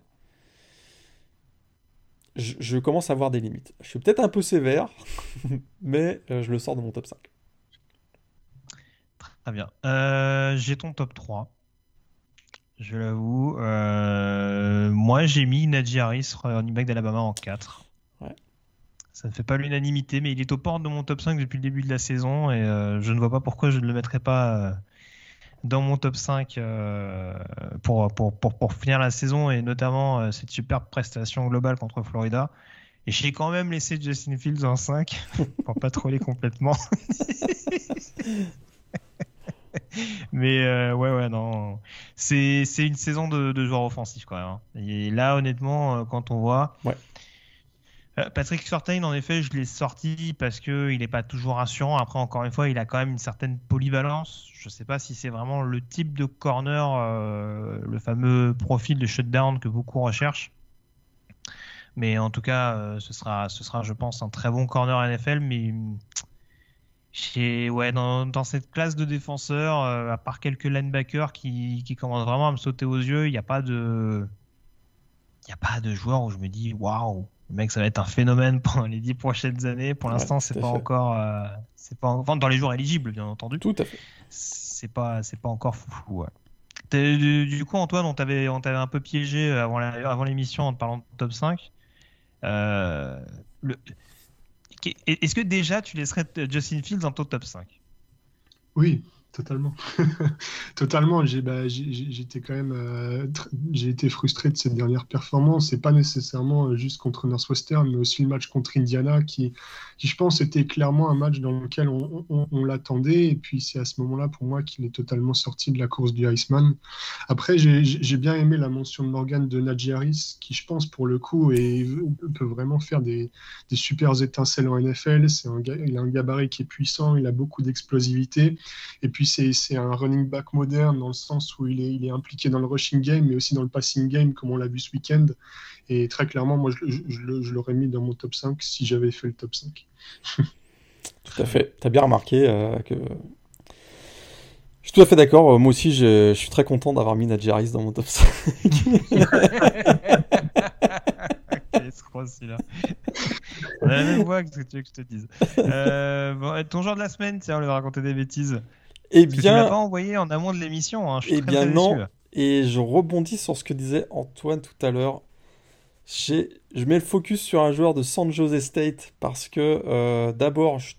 je, je commence à avoir des limites. Je suis peut-être un peu sévère, mais euh, je le sors de mon top 5. Très bien. Euh, j'ai ton top 3. Je l'avoue. Euh, moi, j'ai mis Najee Harris, running back d'Alabama, en 4. Ouais. Ça ne fait pas l'unanimité, mais il est aux portes de mon top 5 depuis le début de la saison et euh, je ne vois pas pourquoi je ne le mettrais pas dans mon top 5 euh, pour, pour, pour, pour finir la saison et notamment euh, cette superbe prestation globale contre Florida. Et j'ai quand même laissé Justin Fields en 5 pour pas troller complètement. Mais euh, ouais, ouais, non. C'est, une saison de, de joueurs offensifs quand même. hein. Et là, honnêtement, quand on voit. Ouais. Euh, Patrick Surtain, en effet, je l'ai sorti parce qu'il n'est pas toujours rassurant. Après, encore une fois, il a quand même une certaine polyvalence. Je ne sais pas si c'est vraiment le type de corner, euh, le fameux profil de shutdown que beaucoup recherchent. Mais en tout cas, euh, ce, sera, ce sera, je pense, un très bon corner NFL. Mais ouais, dans, cette classe de défenseurs, à part quelques linebackers qui, qui commencent vraiment à me sauter aux yeux, il n'y a pas de. Il n'y a pas de joueur où je me dis waouh, mec, ça va être un phénomène pendant les dix prochaines années. Pour l'instant, c'est pas fait. encore. euh, c'est pas, enfin, dans les joueurs éligibles, bien entendu. Tout à fait. C'est pas, c'est pas encore. Ouais. T'es- Du, du coup, Antoine, on t'avait, on t'avait un peu piégé avant, la- avant l'émission en te parlant de top 5. Euh, le- Est-ce que déjà tu laisserais Justin Fields dans ton top 5 Oui, totalement. totalement. J'ai, bah, quand même, euh, j'ai été frustré de cette dernière performance. Et pas nécessairement euh, juste contre Northwestern, mais aussi le match contre Indiana, qui, qui je pense était clairement un match dans lequel on, l'attendait. Et puis c'est à ce moment-là pour moi qu'il est totalement sorti de la course du Iceman. Après, j'ai bien aimé la mention de Morgan de Najee Harris, qui je pense pour le coup est- peut vraiment faire des, des super étincelles en NFL. Un, il a un gabarit qui est puissant, il a beaucoup d'explosivité. Et puis c'est c'est un running back moderne dans le sens où il est, il est impliqué dans le rushing game, mais aussi dans le passing game, comme on l'a vu ce week-end. Et très clairement, moi, je, l'aurais mis dans mon top 5 si j'avais fait le top 5. Tout à fait. T'as bien remarqué euh, que. Je suis tout à fait d'accord. Moi aussi, je, je suis très content d'avoir mis Najee Harris dans mon top 5. Quel escroc celui-là. On a la même voix que ce que tu veux que je te dise. Euh, bon, ton genre de la semaine, tiens, on lui raconter des bêtises. Eh que tu l'as pas bien, envoyé en amont de l'émission. Hein. Eh bien non. déçu. Et je rebondis sur ce que disait Antoine tout à l'heure. J'ai- Je mets le focus sur un joueur de San Jose State parce que euh, d'abord, je-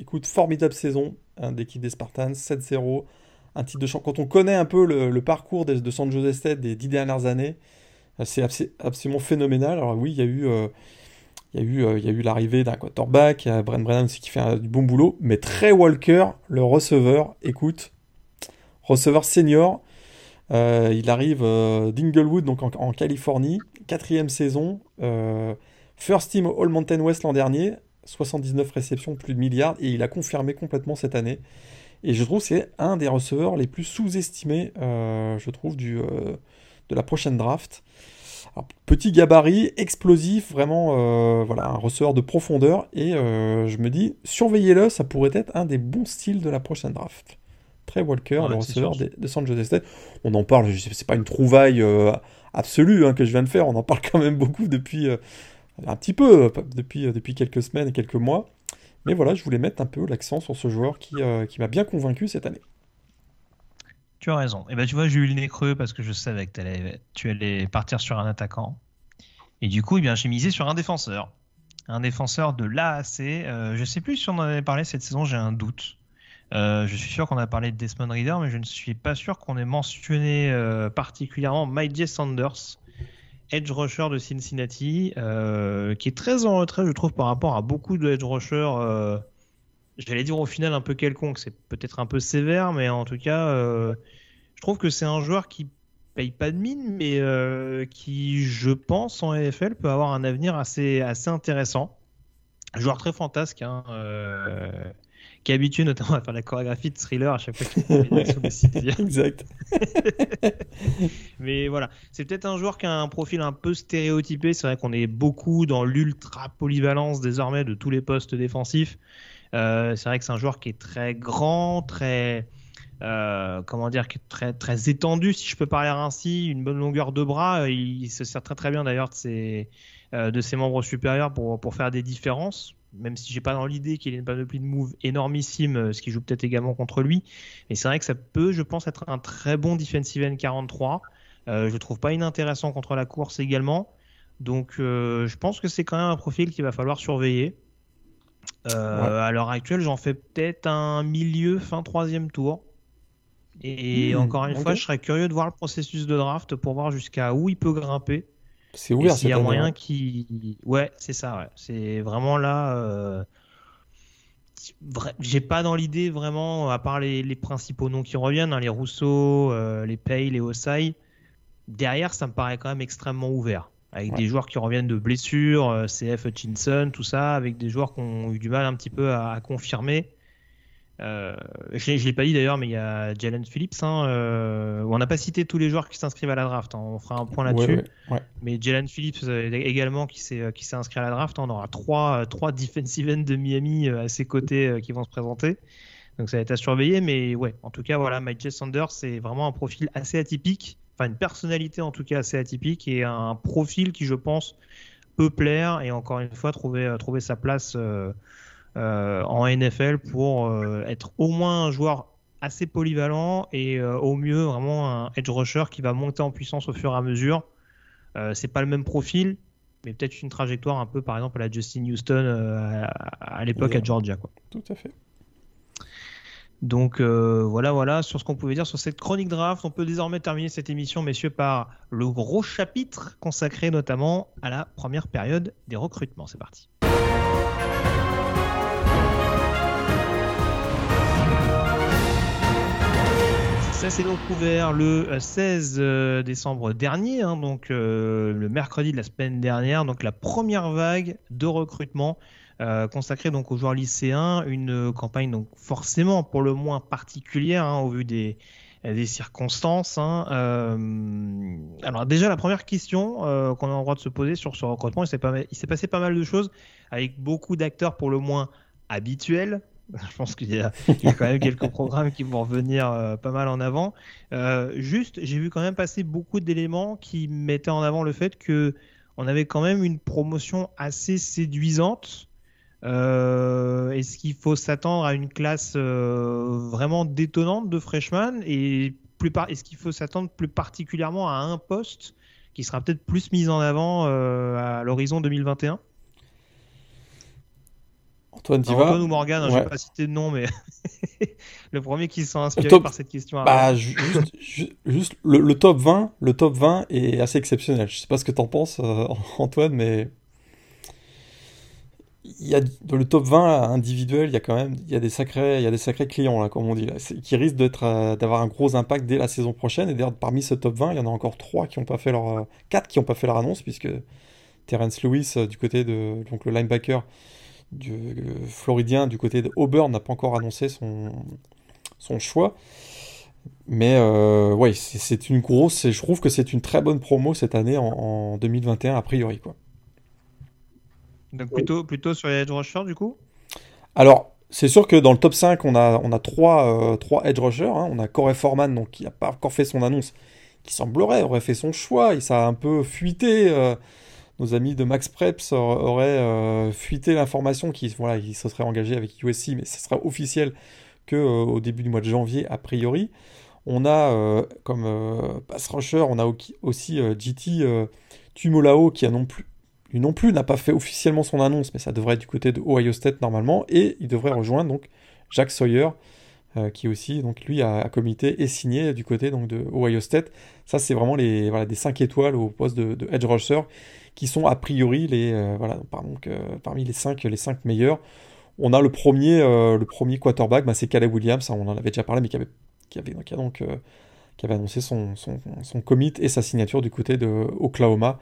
écoute, formidable saison hein, d'équipe des Spartans, 7-0, un titre de champ. Quand on connaît un peu le, le parcours de, de San Jose State des dix dernières années, euh, c'est abs- absolument phénoménal. Alors oui, il y a eu, euh, Il y a eu, il y a eu l'arrivée d'un quarterback, Brent Brennan aussi qui fait du bon boulot, mais Trey Walker, le receveur, écoute, receveur senior, il arrive d'Inglewood, donc en, Californie, quatrième saison, first team All Mountain West l'an dernier, 79 réceptions, plus de milliards, et il a confirmé complètement cette année. Et je trouve que c'est un des receveurs les plus sous-estimés, euh, je trouve, euh, de la prochaine draft. Petit gabarit, explosif, vraiment euh, voilà, un receveur de profondeur. Et je me dis, surveillez-le, ça pourrait être un des bons styles de la prochaine draft. Trey Walker, le receveur de, de, San Jose State. On en parle, c'est pas une trouvaille absolue hein, que je viens de faire, on en parle quand même beaucoup depuis un petit peu depuis, depuis quelques semaines et quelques mois. Mais voilà, je voulais mettre un peu l'accent sur ce joueur qui, euh, qui m'a bien convaincu cette année. Tu as raison. Et eh ben tu vois, j'ai eu le nez creux parce que je savais que tu allais partir sur un attaquant. Et du coup, eh bien, j'ai misé sur un défenseur. Un défenseur de l'AAC. Euh, je sais plus si on en avait parlé cette saison, j'ai un doute. Euh, je suis sûr qu'on a parlé de Desmond Reader, mais je ne suis pas sûr qu'on ait mentionné particulièrement Mike. Sanders, edge rusher de Cincinnati, euh, qui est très en retrait, je trouve, par rapport à beaucoup de edge rushers. Euh, j'allais dire au final un peu quelconque, c'est peut-être un peu sévère, mais en tout cas, euh, je trouve que c'est un joueur qui paye pas de mine, mais qui, je pense, en NFL peut avoir un avenir assez, assez intéressant. Joueur très fantasque, hein, qui est habitué notamment à faire la chorégraphie de thriller à chaque fois qu'il est sur le Exact. Mais voilà, c'est peut-être un joueur qui a un profil un peu stéréotypé. C'est vrai qu'on est beaucoup dans l'ultra polyvalence désormais de tous les postes défensifs. Euh, c'est vrai que c'est un joueur qui est très grand, très euh, comment dire, qui est très très étendu, si je peux parler ainsi, une bonne longueur de bras. Il se sert très très bien d'ailleurs de ses euh, membres supérieurs pour pour faire des différences même si j'ai pas dans l'idée qu'il ait une panoplie de moves énormissime, euh, ce qui joue peut-être également contre lui. Mais c'est vrai que ça peut, je pense, être un très bon defensive end 43. Euh, je trouve pas inintéressant contre la course également. Donc euh, je pense que c'est quand même un profil qu'il va falloir surveiller. Euh, à l'heure actuelle, j'en fais peut-être un milieu fin troisième tour. Et hmm, encore une fois, je serais curieux de voir le processus de draft pour voir jusqu'à où il peut grimper. C'est ouvert. S'il y a moyen qui, ouais, c'est ça. Ouais. C'est vraiment là. Euh... J'ai pas dans l'idée vraiment, à part les, les, principaux noms qui reviennent, hein, les Rousseau, euh, les Pay, les Osai. Derrière, ça me paraît quand même extrêmement ouvert. Avec des joueurs qui reviennent de blessures, euh, CF Hutchinson, tout ça, avec des joueurs qui ont eu du mal un petit peu à, à confirmer. Euh, je ne l'ai pas dit d'ailleurs, mais il y a Jalen Phillips. Hein, euh, on n'a pas cité tous les joueurs qui s'inscrivent à la draft. Hein, on fera un point là-dessus. Mais Jalen Phillips euh, également qui s'est inscrit à la draft. On aura trois trois defensive ends de Miami à ses côtés qui vont se présenter. Donc ça va être à surveiller. Mais ouais, en tout cas voilà, Mike Sanders c'est vraiment un profil assez atypique. Enfin une personnalité en tout cas assez atypique et un profil qui je pense peut plaire et encore une fois trouver trouver sa place. Euh, en NFL pour euh, être au moins un joueur assez polyvalent et euh, au mieux vraiment un edge rusher qui va monter en puissance au fur et à mesure. c'est pas le même profil, mais peut-être une trajectoire un peu par exemple à la Justin Houston à, l'époque à Georgia. Quoi. Tout à fait. Donc voilà, voilà sur ce qu'on pouvait dire sur cette chronique draft. On peut désormais terminer cette émission, messieurs, par le gros chapitre consacré notamment à la première période des recrutements. C'est parti. Ça s'est donc ouvert le 16 euh, euh, décembre dernier, hein, donc euh, le mercredi de la semaine dernière, donc la première vague de recrutement consacrée donc aux joueurs lycéens, une campagne donc forcément pour le moins particulière hein, au vu des, des circonstances. Hein. alors déjà la première question qu'on a le droit de se poser sur ce recrutement, il s'est passé pas mal de choses avec beaucoup d'acteurs pour le moins habituels, Je pense qu'il y, a quand même quelques programmes qui vont revenir euh, pas mal en avant. Euh, juste, j'ai vu quand même passer beaucoup d'éléments qui mettaient en avant le fait que on avait quand même une promotion assez séduisante. Euh, est-ce qu'il faut s'attendre à une classe vraiment détonnante de freshmen et plus est-ce qu'il faut s'attendre plus particulièrement à un poste qui sera peut-être plus mis en avant à l'horizon 2021 Antoine, tu Antoine ou Morgan, hein, je vais pas citer de nom, mais le premier qui s'est inspiré par cette question. Bah, juste, le, top 20, le top 20 est assez exceptionnel. Je sais pas ce que tu en penses, euh, Antoine, mais il y a dans le top 20 individuel, il y a quand même il y a des sacrés, il y a des sacrés clients là, comme on dit là, qui risquent euh, d'avoir un gros impact dès la saison prochaine. Et d'ailleurs, parmi ce top 20, il y en a encore 3 qui ont pas fait leur 4 qui n'ont pas fait leur annonce puisque Terence Lewis du côté de donc le linebacker du floridien du côté de Auburn n'a pas encore annoncé son son choix. Mais euh, ouais, c'est une grosse. Je trouve que c'est une très bonne promo cette année en, 2021 a priori quoi. Donc plutôt, plutôt sur les edge rushers du coup? Alors, c'est sûr que dans le top 5, on a, on a trois, euh, trois edge rushers. Hein. On a Corey Foreman, donc, qui n'a pas encore fait son annonce, qui semblerait aurait fait son choix. Il s'est un peu fuité. Euh, nos amis de Max Preps auraient fuité l'information qu'il voilà, il se serait engagé avec USC, mais ce sera officiel qu'au début du mois de janvier, a priori. On a euh, comme euh, pass rusher, on a aussi GT euh, Tumolao qui a non plus, non plus n'a pas fait officiellement son annonce, mais ça devrait être du côté de Ohio State normalement, et il devrait rejoindre donc Jack Sawyer, qui aussi donc lui a, comité et signé du côté donc de Ohio State. Ça c'est vraiment les voilà des 5 étoiles au poste de, edge rusher qui sont a priori les voilà donc, parmi les 5 les cinq meilleurs. On a le premier le premier quarterback, bah, c'est Caleb Williams, hein, on en avait déjà parlé, mais qui avait donc, euh, qui avait annoncé son, son, son, commit et sa signature du côté de Oklahoma.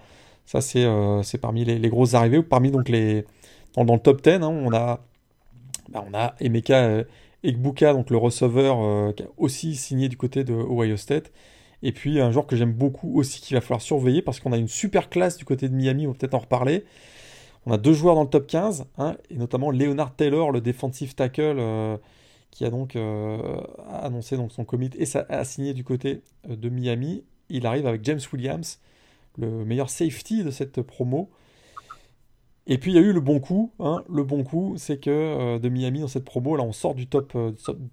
Ça, c'est euh, parmi les, grosses arrivées. Parmi donc les, dans, le top 10, hein, on, a, bah, on a Emeka euh, Egbuka, donc le receveur, qui a aussi signé du côté de Ohio State. Et puis un joueur que j'aime beaucoup aussi qu'il va falloir surveiller parce qu'on a une super classe du côté de Miami, on va peut-être en reparler. On a deux joueurs dans le top 15, hein, et notamment Leonard Taylor, le defensive tackle qui a donc euh, annoncé donc son commit et a signé du côté euh, de Miami. Il arrive avec James Williams, le meilleur safety de cette promo. Et puis il y a eu le bon coup. Hein. Le bon coup, c'est que euh, de Miami dans cette promo, là on sort du top,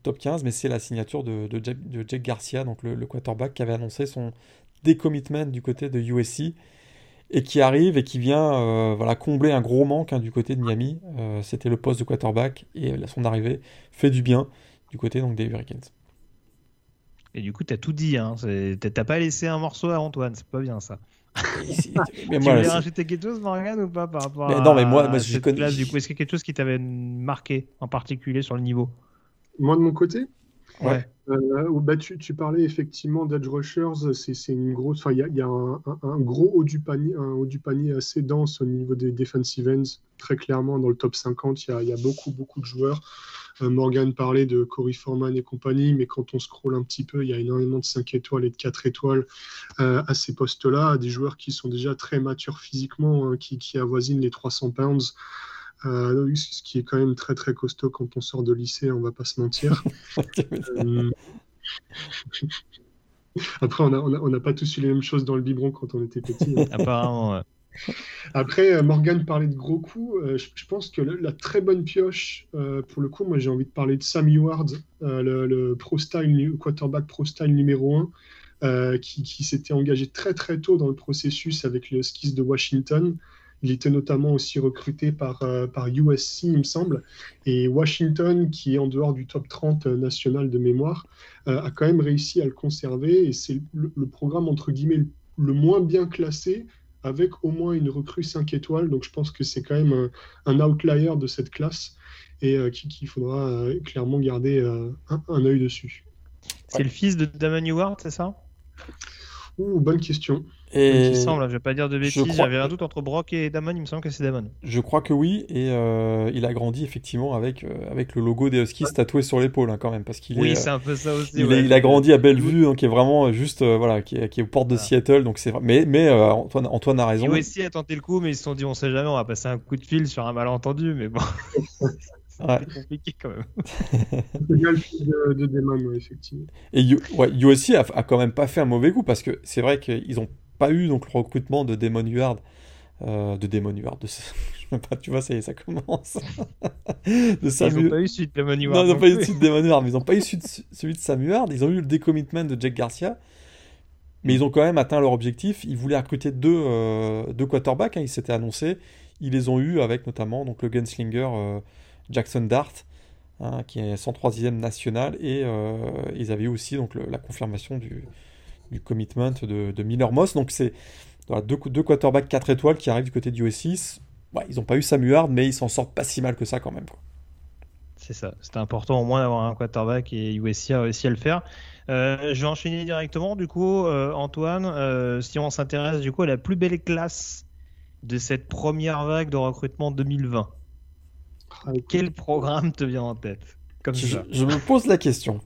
top 15, mais c'est la signature de, de, Jack, Garcia, donc le, quarterback, qui avait annoncé son décommitment du côté de USC et qui arrive et qui vient euh, voilà, combler un gros manque hein, du côté de Miami. Euh, c'était le poste de quarterback et son arrivée fait du bien du côté donc, des Hurricanes. Et du coup, tu as tout dit. Hein. T'as pas laissé un morceau à Antoine. C'est pas bien ça. mais tu voulais rajouter quelque chose, Morgan, ou pas par rapport mais Non, mais moi, moi je connais. du coup, est-ce qu'il y a quelque chose qui t'avait marqué en particulier sur le niveau Moi, de mon côté Ouais. Euh, bah, tu, tu, parlais effectivement d'edge rushers, c'est une grosse, il y a, y a un, un, gros haut du panier, un haut du panier assez dense au niveau des defensive ends. Très clairement, dans le top 50, il y a, y a, beaucoup, beaucoup de joueurs. Euh, Morgan parlait de Corey Foreman et compagnie, mais quand on scrolle un petit peu, il y a énormément de 5 étoiles et de 4 étoiles euh, à ces postes-là, des joueurs qui sont déjà très matures physiquement, hein, qui, qui avoisinent les 300 pounds. Euh, ce qui est quand même très très costaud quand on sort de lycée, on va pas se mentir. Euh, après, on n'a pas tous eu les mêmes choses dans le biberon quand on était petit. Hein. Apparemment. Après, euh, Morgan parlait de gros coups. je, pense que la, très bonne pioche, pour le coup, moi j'ai envie de parler de Sam Eward, le, style, quarterback pro style numéro 1, qui, s'était engagé très très tôt dans le processus avec les Huskies de Washington. Il était notamment aussi recruté par, euh, par USC, il me semble. Et Washington, qui est en dehors du top 30 national de mémoire, euh, a quand même réussi à le conserver. Et c'est le, programme, entre guillemets, le, moins bien classé, avec au moins une recrue 5 étoiles. Donc je pense que c'est quand même un, outlier de cette classe et euh, qu'il faudra clairement garder un, un œil dessus. C'est le fils de Damon Howard, c'est ça? Ouh, bonne question. Et... Il semble, je vais pas dire de bêtises, j'avais un doute entre Brock et Damon, il me semble que c'est Damon. Je crois que oui, et euh, il a grandi effectivement avec, euh, avec le logo des Huskies tatoué sur l'épaule hein, quand même, parce qu'il oui, est. c'est un peu ça aussi. Il, a grandi à Bellevue, donc qui est vraiment juste, euh, voilà, qui est, qui est, aux portes de Seattle, donc c'est. Mais, mais Antoine, Antoine a raison. Oui, aussi a tenté le coup, mais ils se sont dit, on sait jamais, on va passer un coup de fil sur un malentendu, mais bon. C'est compliqué quand même. de, de Damon, effectivement. Et USC a, a, quand même pas fait un mauvais coup parce que c'est vrai qu'ils ont pas eu donc le recrutement de Damon Huard, euh, de Damon Huard, de... pas, tu vois, ça y est, ça commence. de. Ils n'ont pas eu celui de Damon Huard. Non, ils n'ont pas eu celui de Damon Huard, mais ils n'ont pas eu celui de Sam Huard. Ils ont eu le décommitment de Jack Garcia. Mais ils ont quand même atteint leur objectif. Ils voulaient recruter deux, euh, deux quarterbacks. Hein. Ils s'étaient annoncés. Ils les ont eu avec notamment donc, le gunslinger euh, Jackson Dart, hein, qui est 103e national. Et euh, ils avaient aussi donc, la confirmation du, commitment de, Miller Moss. Donc c'est deux, quarterbacks 4 étoiles qui arrivent du côté du US6. ouais, ils n'ont pas eu Samuard, mais ils s'en sortent pas si mal que ça quand même. C'est ça. C'était important au moins d'avoir un quarterback et USC a réussi à le faire. Euh, je vais enchaîner directement. Du coup, euh, Antoine, si on s'intéresse du coup à la plus belle classe de cette première vague de recrutement 2020, ah, quel programme te vient en tête Comme je, je, me pose la question.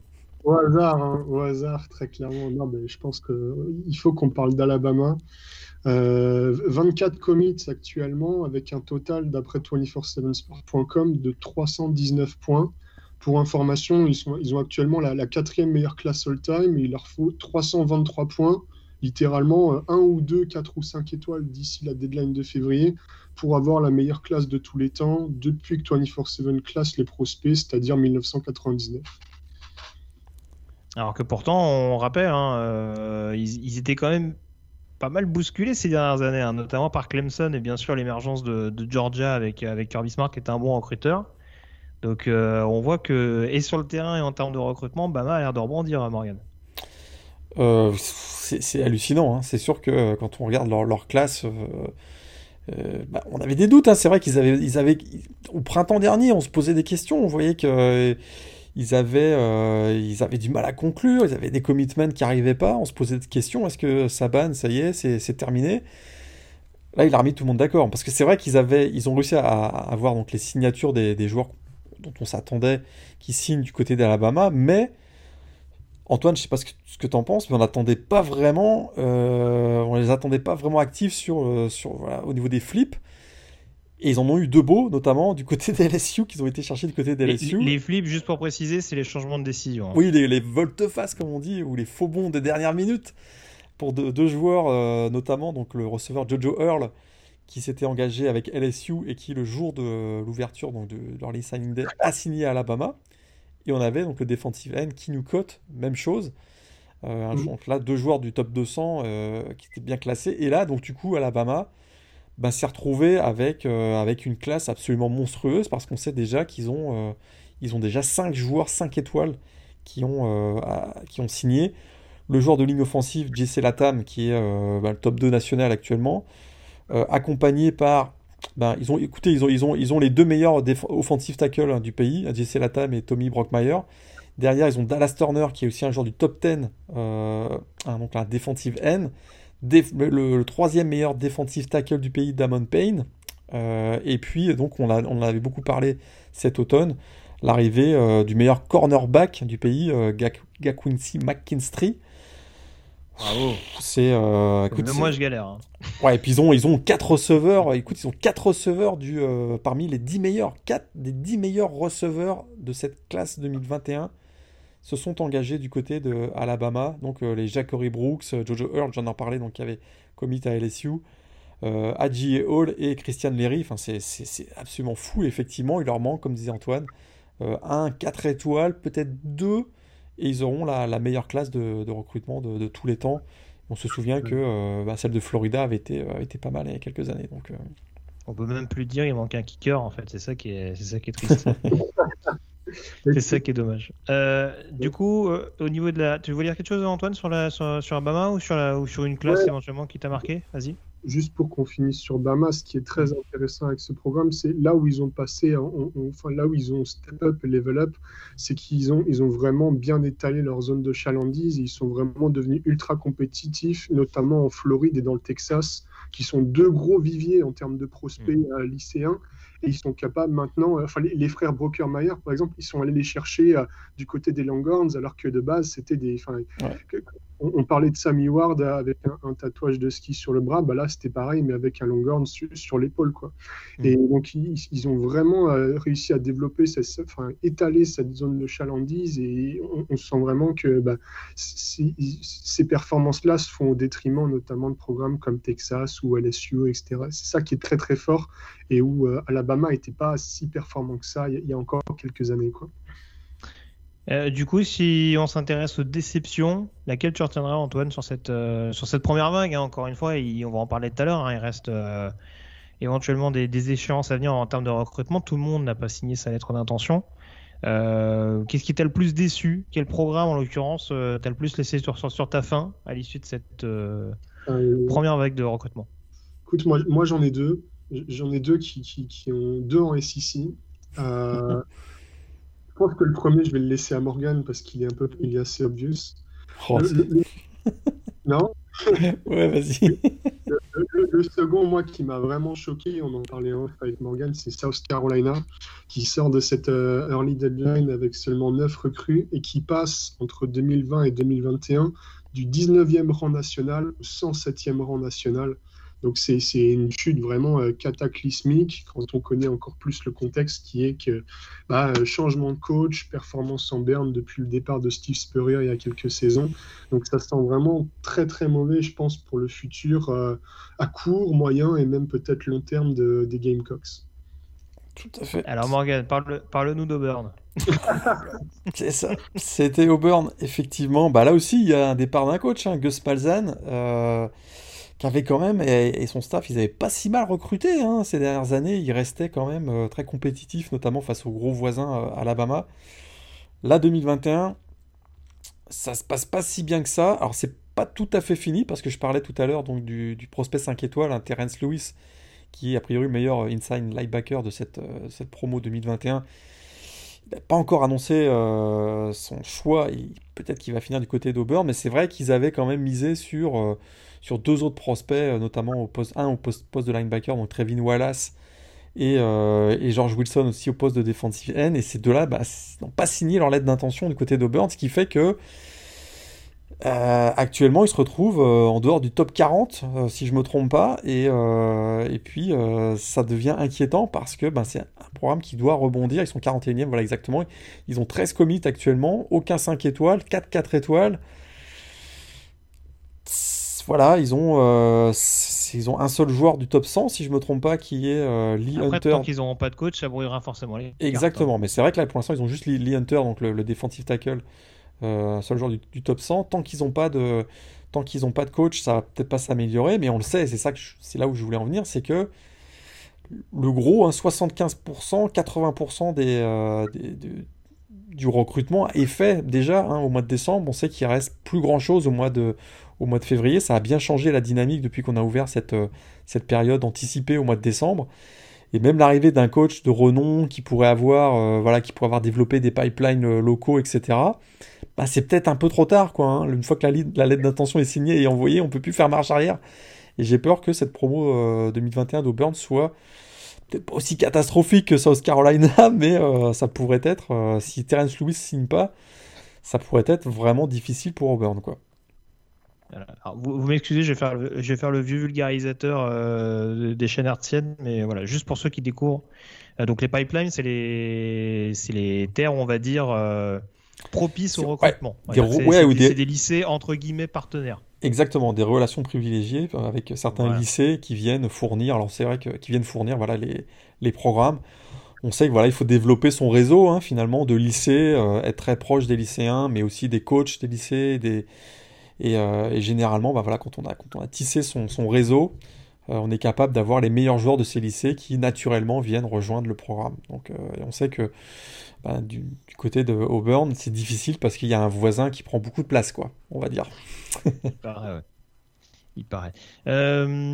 Au hasard, hein, au hasard, très clairement. Non, mais je pense qu'il faut qu'on parle d'Alabama. 24 commits actuellement, avec un total, d'après 247sport.com, de 319 points. Pour information, ils, sont, ils ont actuellement la, quatrième meilleure classe all-time. Il leur faut 323 points, littéralement euh, un ou deux, quatre ou cinq étoiles d'ici la deadline de février, pour avoir la meilleure classe de tous les temps depuis que 24-7 classe les prospects, c'est-à-dire 1999. Alors que pourtant, on rappelle, hein, euh, ils, étaient quand même pas mal bousculés ces dernières années, hein, notamment par Clemson et bien sûr l'émergence de, Georgia avec, avec Kirby Smart qui est un bon recruteur. Donc euh, on voit que, et sur le terrain et en termes de recrutement, Bama a l'air de rebondir, hein, Morgan. Euh, c'est hallucinant. Hein. C'est sûr que euh, quand on regarde leur, classe, bah, on avait des doutes. Hein. C'est vrai qu'ils avaient, ils avaient, au printemps dernier, on se posait des questions. On voyait que ils avaient, ils avaient du mal à conclure. Ils avaient des commitments qui n'arrivaient pas. On se posait des questions. Est-ce que Saban, ça y est, c'est terminé? Là, il a remis tout le monde d'accord. Parce que c'est vrai qu'ils avaient, ils ont réussi à, avoir donc les signatures des joueurs dont on s'attendait qui signent du côté d'Alabama, mais Antoine, je sais pas ce que, tu en penses, mais on n'attendait pas vraiment, euh, on les attendait pas vraiment actifs sur, euh, sur au niveau des flips. Et ils en ont eu deux beaux, notamment du côté des LSU, qu'ils ont été chercher du côté des LSU. Les, flips, juste pour préciser, c'est les changements de décision. Hein. Oui, les, les volte-face, comme on dit, ou les faux bons des dernières minutes, pour deux, joueurs, euh, notamment donc le receveur Jojo Earl, qui s'était engagé avec LSU et qui, le jour de l'ouverture donc de leur signing day, a signé à Alabama. Et on avait donc le defensive end Kinnukot, même chose. Euh, donc là, deux joueurs du top 200 euh, qui étaient bien classés. Et là, donc du coup, Alabama bah, s'est retrouvé avec, euh, avec une classe absolument monstrueuse parce qu'on sait déjà qu'ils ont, ils ont déjà 5 joueurs 5 étoiles qui ont, qui ont signé. Le joueur de ligne offensive, Jesse Latam, qui est bah, le top 2 national actuellement. Accompagné par. Ben, ils ont, écoutez, ils ont, ils ont, ils ont les deux meilleurs offensive tackles hein, du pays, Jesse Latam et Tommy Brockmeyer. Derrière, ils ont Dallas Turner, qui est aussi un joueur du top 10, euh, donc un defensive end. le, troisième meilleur defensive tackle du pays, Damon Payne. Euh, et puis, donc, on, a, on en avait beaucoup parlé cet automne, l'arrivée du meilleur cornerback du pays, Gakwincy McKinstry. Bravo. C'est. Euh, moi, je galère. Hein. Ouais, et puis ils ont, ils ont 4 receveurs. Écoute, ils ont 4 receveurs du, euh, parmi les 10 meilleurs. 4 des 10 meilleurs receveurs de cette classe 2021 se sont engagés du côté de Alabama. Donc euh, les Jackory Brooks, Jojo Earl, j'en ai parlé, donc qui avait commit à LSU. Euh, Adji Hall et Christian Leary. Enfin, c'est absolument fou, effectivement. Il leur manque, comme disait Antoine, un 4 étoiles, peut-être 2 et ils auront la, meilleure classe de, recrutement de, tous les temps. On se souvient que euh, bah, celle de Florida avait été, euh, été pas mal il y a quelques années. Donc, euh. On peut même plus dire il manque un kicker en fait, c'est ça qui est, c'est ça qui est triste. c'est ça qui est dommage. du coup, au niveau de la, tu veux dire quelque chose Antoine sur la sur, sur Obama ou sur la ou sur une classe éventuellement qui t'a marqué? Vas-y juste pour qu'on finisse sur Bama, ce qui est très intéressant avec ce programme, c'est là où ils ont passé, enfin là où ils ont step up et level up, c'est qu'ils ont, ils ont vraiment bien étalé leur zone de chalandise. ils sont vraiment devenus ultra compétitifs, notamment en Floride et dans le Texas, qui sont deux gros viviers en termes de prospects mmh. euh, lycéens. Et ils sont capables maintenant, euh, enfin les, frères Brockermeyer, par exemple, ils sont allés les chercher euh, du côté des Longhorns, alors que de base, c'était des. On, parlait de Sammy Ward avec un, tatouage de ski sur le bras, bah là c'était pareil, mais avec un Longhorn sur l'épaule. quoi. Mm. Et donc ils, ont vraiment euh, réussi à développer, enfin, étaler cette zone de chalandise et on, sent vraiment que bah, ces performances-là se font au détriment notamment de programmes comme Texas ou LSU, etc. C'est ça qui est très très fort et où euh, Alabama n'était pas si performant que ça il y, a encore quelques années. quoi. Euh, du coup, si on s'intéresse aux déceptions, laquelle tu retiendras, Antoine, sur cette, euh, sur cette première vague hein, Encore une fois, on va en parler tout à l'heure. Hein, il reste euh, éventuellement des, échéances à venir en termes de recrutement. Tout le monde n'a pas signé sa lettre d'intention. Qu'est-ce qui t'a le plus déçu? Quel programme, en l'occurrence, t'a le plus laissé sur, sur ta fin à l'issue de cette première vague de recrutement? Écoute, moi, moi j'en ai deux. J'en ai deux qui, qui, ont deux en SEC. Je pense que le premier, je vais le laisser à Morgan parce qu'il est un peu, il est assez obvious. Oh, non Ouais, vas-y. Le, second, moi, qui m'a vraiment choqué, on en parlait en avec Morgan, c'est South Carolina, qui sort de cette euh, early deadline avec seulement 9 recrues et qui passe entre 2020 et 2021 du 19e rang national au 107e rang national. Donc c'est une chute vraiment euh, cataclysmique quand on connaît encore plus le contexte qui est que bah, euh, changement de coach, performance en berne depuis le départ de Steve Spurrier il y a quelques saisons. Donc ça sent vraiment très très mauvais, je pense, pour le futur euh, à court, moyen et même peut-être long terme de, des Gamecocks. Tout à fait. Alors Morgan, parle-nous parle d'Auburn. c'est ça. C'était Auburn, effectivement. Bah, là aussi, il y a un départ d'un coach, hein, Gus Malzahn qui avait quand même, et, son staff, ils n'avaient pas si mal recruté hein, ces dernières années. Ils restaient quand même euh, très compétitifs, notamment face aux gros voisins euh, Alabama. Là, 2021, ça se passe pas si bien que ça. Alors, c'est pas tout à fait fini, parce que je parlais tout à l'heure donc du, prospect 5 étoiles, hein, Terence Lewis, qui est a priori le meilleur euh, inside linebacker de cette, cette promo 2021. Il n'a pas encore annoncé son choix. Peut-être qu'il va finir du côté d'Auburn, mais c'est vrai qu'ils avaient quand même misé sur sur deux autres prospects, euh, notamment au poste 1 au poste, de linebacker, donc Trevin Wallace et, euh, et, George Wilson aussi au poste de defensive end. Et ces deux-là bah, n'ont pas signé leur lettre d'intention du côté d'Auburn, ce qui fait que euh, actuellement ils se retrouvent en dehors du top 40, si je me trompe pas. Et, et puis ça devient inquiétant parce que bah, c'est un programme qui doit rebondir. Ils sont 41e, voilà exactement. Ils ont 13 commits actuellement, aucun 5 étoiles, 4 4 étoiles voilà, ils ont, euh, ils ont un seul joueur du top 100, si je me trompe pas, qui est euh, Lee Après, Hunter. Tant qu'ils n'auront pas de coach, ça brouillera forcément les. Exactement, mais c'est vrai que là, pour l'instant, ils ont juste Lee, Hunter, donc le, defensive tackle, euh, seul joueur du, top 100. Tant qu'ils n'ont pas de, tant qu'ils n'ont pas de coach, ça va peut-être pas s'améliorer, mais on le sait, c'est ça que c'est là où je voulais en venir, c'est que le gros, 75%, hein, 80% des, des, du recrutement est fait déjà hein, au mois de décembre. On sait qu'il reste plus grand chose au mois de, au mois de février. Ça a bien changé la dynamique depuis qu'on a ouvert cette, euh, cette période anticipée au mois de décembre. Et même l'arrivée d'un coach de renom qui pourrait avoir, euh, voilà, qui pourrait avoir développé des pipelines euh, locaux, etc. Bah, c'est peut-être un peu trop tard, quoi. Hein. Une fois que la, lettre d'intention est signée et envoyée, on peut plus faire marche arrière. Et j'ai peur que cette promo 2021 d'Auburn soit peut-être pas aussi catastrophique que South Carolina, mais ça pourrait être, si Terence Lewis signe pas, ça pourrait être vraiment difficile pour Auburn, quoi vous, m'excusez, je, vais faire le, je vais faire le vieux vulgarisateur euh, des chaînes artiennes, mais voilà, juste pour ceux qui découvrent. Euh, donc les pipelines, c'est les, terres, on va dire, euh, propices au recrutement. c'est, des... lycées entre guillemets partenaires. Exactement, des relations privilégiées avec certains lycées qui viennent fournir. Alors c'est vrai que qui viennent fournir voilà les, les programmes. On sait que voilà, il faut développer son réseau hein, finalement de lycées, être très proche des lycéens, mais aussi des coachs des lycées, des euh, et, généralement, bah voilà, quand, on a, quand on a tissé son, son réseau, euh, on est capable d'avoir les meilleurs joueurs de ces lycées qui naturellement viennent rejoindre le programme. Donc, euh, on sait que bah, du, côté de Auburn, c'est difficile parce qu'il y a un voisin qui prend beaucoup de place, quoi, on va dire. Il paraît, ouais. Il paraît.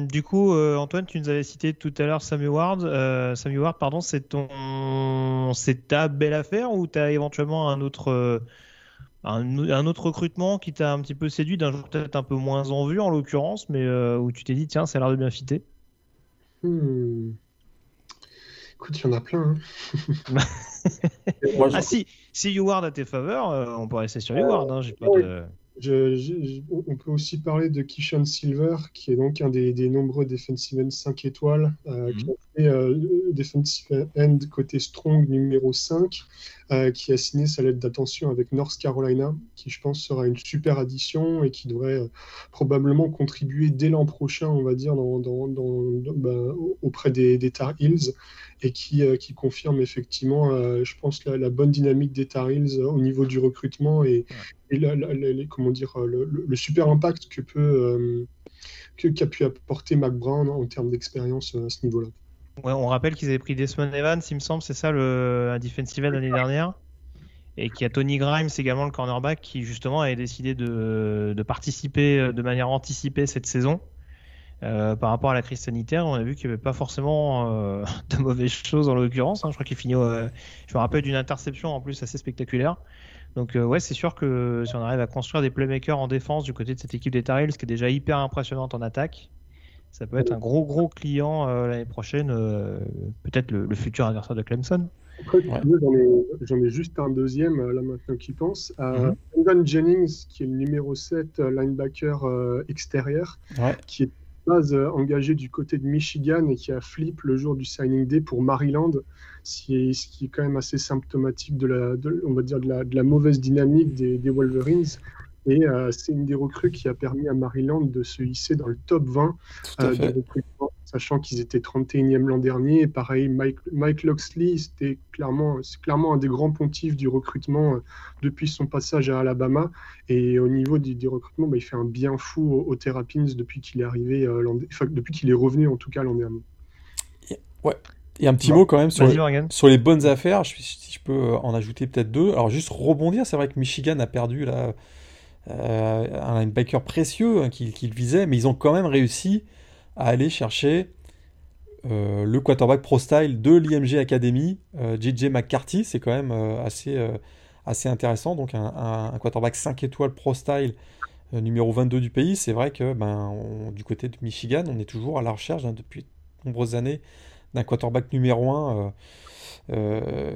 du coup, Antoine, tu nous avais cité tout à l'heure Samuel Ward. Samuel Ward, pardon, c'est ton, c'est ta belle affaire ou tu as éventuellement un autre un, autre recrutement qui t'a un petit peu séduit, d'un jour peut-être un peu moins en vue en l'occurrence, mais euh, où tu t'es dit, tiens, ça a l'air de bien fitter hmm. Écoute, il y en a plein. Hein. ah si, si Ward a tes faveurs, euh, on peut rester sur Howard. Hein, de on peut aussi parler de Kishon Silver, qui est donc un des, nombreux defensive end 5 étoiles, euh, qui mhm. a euh, defensive end côté strong numéro 5, euh, qui a signé sa lettre d'attention avec North Carolina, qui je pense sera une super addition et qui devrait probablement contribuer dès l'an prochain, on va dire, bah, auprès des, des, Tar Heels, et qui, confirme effectivement, je pense, la, bonne dynamique des Tar Heels au niveau du recrutement et, et comment dire, le, super impact que peut euh, qu'a pu apporter Mac Brown en termes d'expérience euh, à ce niveau-là. On rappelle qu'ils avaient pris Desmond Evans, il me semble, c'est ça, le un defensive end l'année dernière, et qu'il y a Tony Grimes également le cornerback qui justement avait décidé de, participer de manière anticipée cette saison. par rapport à la crise sanitaire, on a vu qu'il n'y avait pas forcément de mauvaises choses en l'occurrence. Hein. Je crois qu'il finit. je me rappelle d'une interception en plus assez spectaculaire. Donc ouais, c'est sûr que si on arrive à construire des playmakers en défense du côté de cette équipe des Tar ce qui est déjà hyper impressionnante en attaque, ça peut être un gros gros client l'année prochaine, peut-être le, futur adversaire de Clemson. Après, j'en ai, juste un deuxième, euh, là maintenant qui pense. Euh, mhm. Jennings, qui est le numéro 7 euh, linebacker extérieur, qui est base engagé du côté de Michigan et qui a flip le jour du signing day pour Maryland, ce qui est, ce qui est quand même assez symptomatique de la, on va dire de la, de la mauvaise dynamique des, des Wolverines. Et c'est une des recrues qui a permis à Maryland de se hisser dans le top 20 des recrutements sachant qu'ils étaient 31e l'an dernier. Et pareil, Mike, Mike Loxley, c'était clairement, c'est clairement un des grands pontifs du recrutement euh, depuis son passage à Alabama. Et au niveau du, recrutement, bah, il fait un bien fou aux, Terrapins depuis qu'il est arrivé, euh, depuis qu'il est revenu en tout cas l'an dernier. Ouais. Et un petit mot quand même sur les, sur les, bonnes affaires, je, si je peux euh, en ajouter peut-être deux. Alors juste rebondir, c'est vrai que Michigan a perdu là, un linebacker précieux hein, qu'il visait, mais ils ont quand même réussi à aller chercher euh, le quarterback pro style de l'IMG Academy, JJ euh, McCarthy. C'est quand même euh, assez, assez intéressant. Donc un, quarterback 5 étoiles pro style numéro 22 du pays. C'est vrai que ben, du côté de Michigan, on est toujours à la recherche hein, depuis de nombreuses années d'un quarterback numéro 1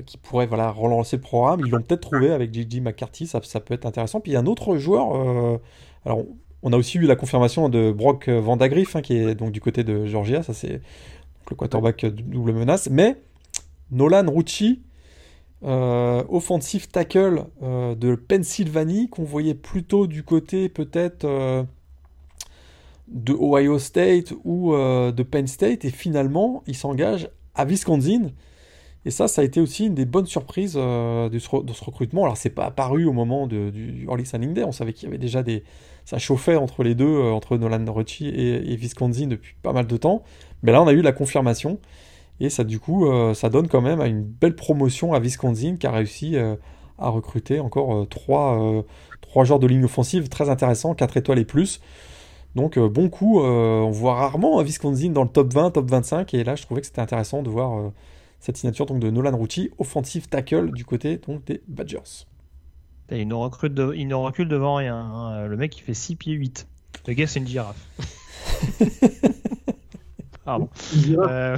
qui pourrait voilà, relancer le programme. Ils l'ont peut-être trouvé avec JJ McCarthy, ça, peut être intéressant. Puis il y a un autre joueur, alors on a aussi eu la confirmation de Brock Vandagriff, hein, qui est donc du côté de Georgia, ça c'est le quarterback double menace. Mais Nolan Rucci, euh, offensive tackle euh, de Pennsylvanie, qu'on voyait plutôt du côté peut-être euh, de Ohio State ou de Penn State, et finalement il s'engage à Wisconsin. Et ça, ça a été aussi une des bonnes surprises de ce, recrutement. Alors, c'est pas apparu au moment du, du Early Signing Day. On savait qu'il y avait déjà des, ça chauffait entre les deux, euh, entre Nolan Ricci et, et, Visconti depuis pas mal de temps. Mais là, on a eu la confirmation. Et ça, du coup, euh, ça donne quand même une belle promotion à Wisconsin qui a réussi euh, à recruter encore trois, trois joueurs de ligne offensive très intéressants, 4 étoiles et plus. Donc, bon coup, on voit rarement Wisconsin dans le top 20, top 25. Et là, je trouvais que c'était intéressant de voir cette signature donc, de Nolan Rucci, offensive tackle du côté donc, des Badgers. Il ne, recrute il ne recule devant rien. Hein. Le mec, il fait 6 pieds 8. Le gars, c'est une girafe. Pardon. Euh,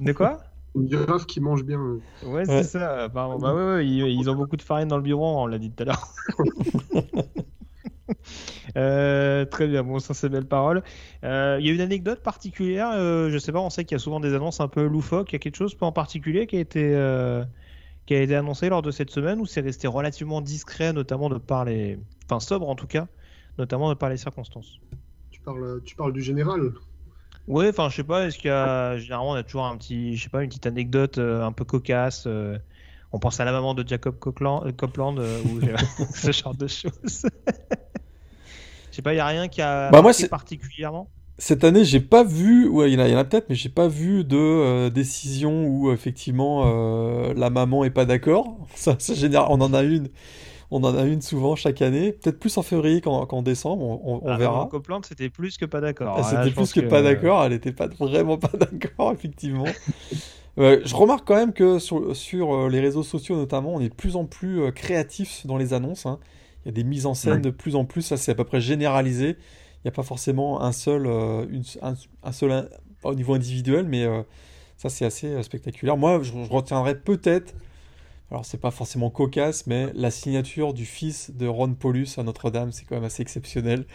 de quoi? Une girafe qui mange bien. Ouais, c'est ça. Bah, ouais, ils, ont beaucoup de farine dans le bureau, on l'a dit tout à l'heure. Euh, très bien, bon, ça c'est belle parole. Euh, il y a une anecdote particulière, je sais pas, on sait qu'il y a souvent des annonces un peu loufoques. Il y a quelque chose en particulier qui a été qui a été annoncé lors de cette semaine ou c'est resté relativement discret, notamment de par les. Enfin, sobre en tout cas, notamment de par les circonstances? Tu parles, tu parles du général? Oui, enfin, je sais pas, est-ce qu'il y a. Généralement, on a toujours un petit, je sais pas, une petite anecdote euh, un peu cocasse. Euh, on pense à la maman de Jacob Copeland, euh, ou ce genre de choses. Je sais pas, il n'y a rien qui a bah moi, particulièrement cette année, j'ai pas vu, ouais, il y en a, y peut-être, mais j'ai pas vu de euh, décision où effectivement euh, la maman est pas d'accord. Ça, général, on en a une, on en a une souvent chaque année. Peut-être plus en février qu'en décembre, on, on, ah, verra. Copland, c'était plus que pas d'accord. Ah, c'était plus que, pas d'accord. Elle était pas vraiment pas d'accord, effectivement. Euh, je remarque quand même que sur, sur, les réseaux sociaux notamment, on est de plus en plus créatif dans les annonces. Hein. Il y a des mises en scène de plus en plus. Ça, c'est à peu près généralisé n'y a pas forcément un seul, euh, un, seul au niveau individuel, mais euh, ça c'est assez euh, spectaculaire. Moi, je, retiendrai peut-être, alors c'est pas forcément cocasse, mais la signature du fils de Ron Paulus à Notre-Dame, c'est quand même assez exceptionnel.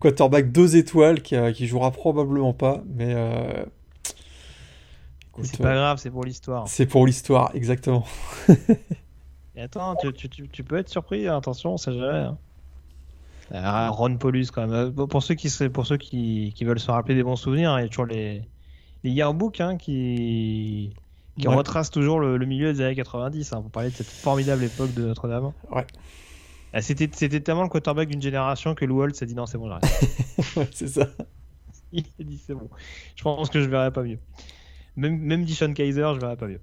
Quarterback deux étoiles qui, qui jouera probablement pas, mais c'est pas grave, c'est pour l'histoire. C'est pour l'histoire, exactement. Et attends, tu, tu, tu, peux être surpris, attention, on sait jamais. Hein. Euh, Ron Paulus quand même. Pour ceux qui pour ceux qui, qui, veulent se rappeler des bons souvenirs, il y a toujours les les yearbooks hein, qui qui retracent toujours le, milieu des années 90 hein, pour parler de cette formidable époque de Notre-Dame. Ouais. Ah, c'était tellement le quarterback d'une génération que Lou Holtz a dit non c'est bon j'arrête. c'est ça. Il a dit c'est bon. Je pense que je verrai pas mieux. Même, même Dishon Kaiser, je verrais pas mieux.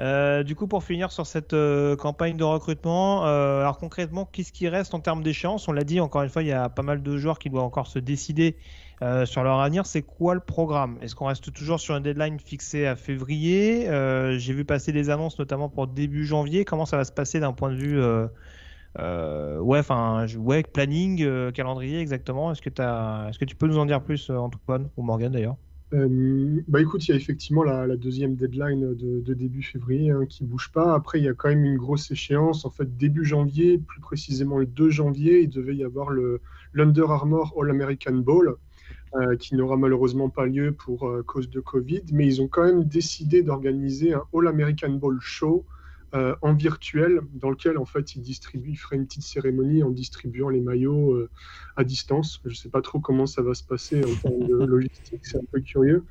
Euh, du coup, pour finir sur cette euh, campagne de recrutement, euh, alors concrètement, qu'est-ce qui reste en termes d'échéance? On l'a dit, encore une fois, il y a pas mal de joueurs qui doivent encore se décider sur leur avenir. C'est quoi le programme? Est-ce qu'on reste toujours sur un deadline fixé à février? J'ai vu passer des annonces, notamment pour début janvier. Comment ça va se passer d'un point de vue ouais, planning, calendrier exactement? Est-ce que. Est-ce que tu peux nous en dire plus, Antoine ou Morgan d'ailleurs? Euh, bah écoute, il y a effectivement la, deuxième deadline de, début février hein, qui bouge pas. Après, il y a quand même une grosse échéance. En fait, début janvier, plus précisément le 2 janvier, il devait y avoir le l'Under Armour All American Bowl, euh, qui n'aura malheureusement pas lieu pour euh, cause de Covid, mais ils ont quand même décidé d'organiser un All American Bowl Show euh, en virtuel dans lequel en fait il distribue, il ferait une petite cérémonie en distribuant les maillots euh, à distance. Je ne sais pas trop comment ça va se passer en termes de logistique, c'est un peu curieux.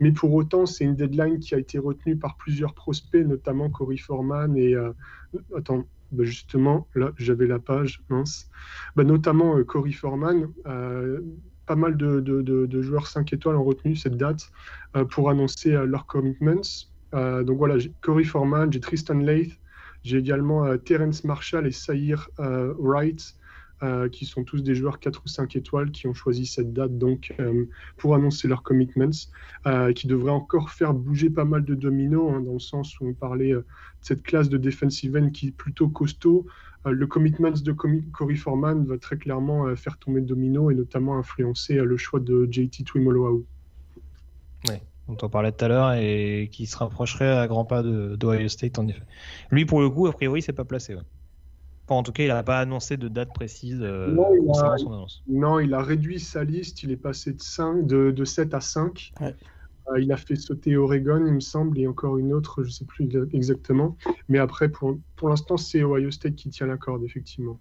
Mais pour autant, c'est une deadline qui a été retenue par plusieurs prospects, notamment Cory Foreman et euh, attends. Bah, justement, là, j'avais la page, mince. Bah, notamment Cory Foreman, pas mal de, de, joueurs 5 étoiles ont retenu cette date pour annoncer leurs commitments. Euh, donc voilà, j'ai Corey Foreman, j'ai Tristan Leith, j'ai également euh, Terence Marshall et Saïr euh, Wright, qui sont tous des joueurs 4 ou 5 étoiles qui ont choisi cette date donc pour annoncer leurs commitments, qui devraient encore faire bouger pas mal de dominos, hein, dans le sens où on parlait de cette classe de defensive end qui est plutôt costaud. le commitment de Corey Foreman va très clairement faire tomber dominos et notamment influencer le choix de JT Twimoloau. Ouais dont on parlait tout à l'heure et qui se rapprocherait à grands pas d'Ohio State en effet. Lui pour le coup, a priori, c'est pas placé. en tout cas, il n'a pas annoncé de date précise euh, non, il a, son annonce. Non, il a réduit sa liste, il est passé de, 5, de, 7 à 5. Euh, il a fait sauter Oregon, il me semble, et encore une autre, je ne sais plus exactement. Mais après, pour, pour l'instant, c'est Ohio State qui tient la corde, effectivement.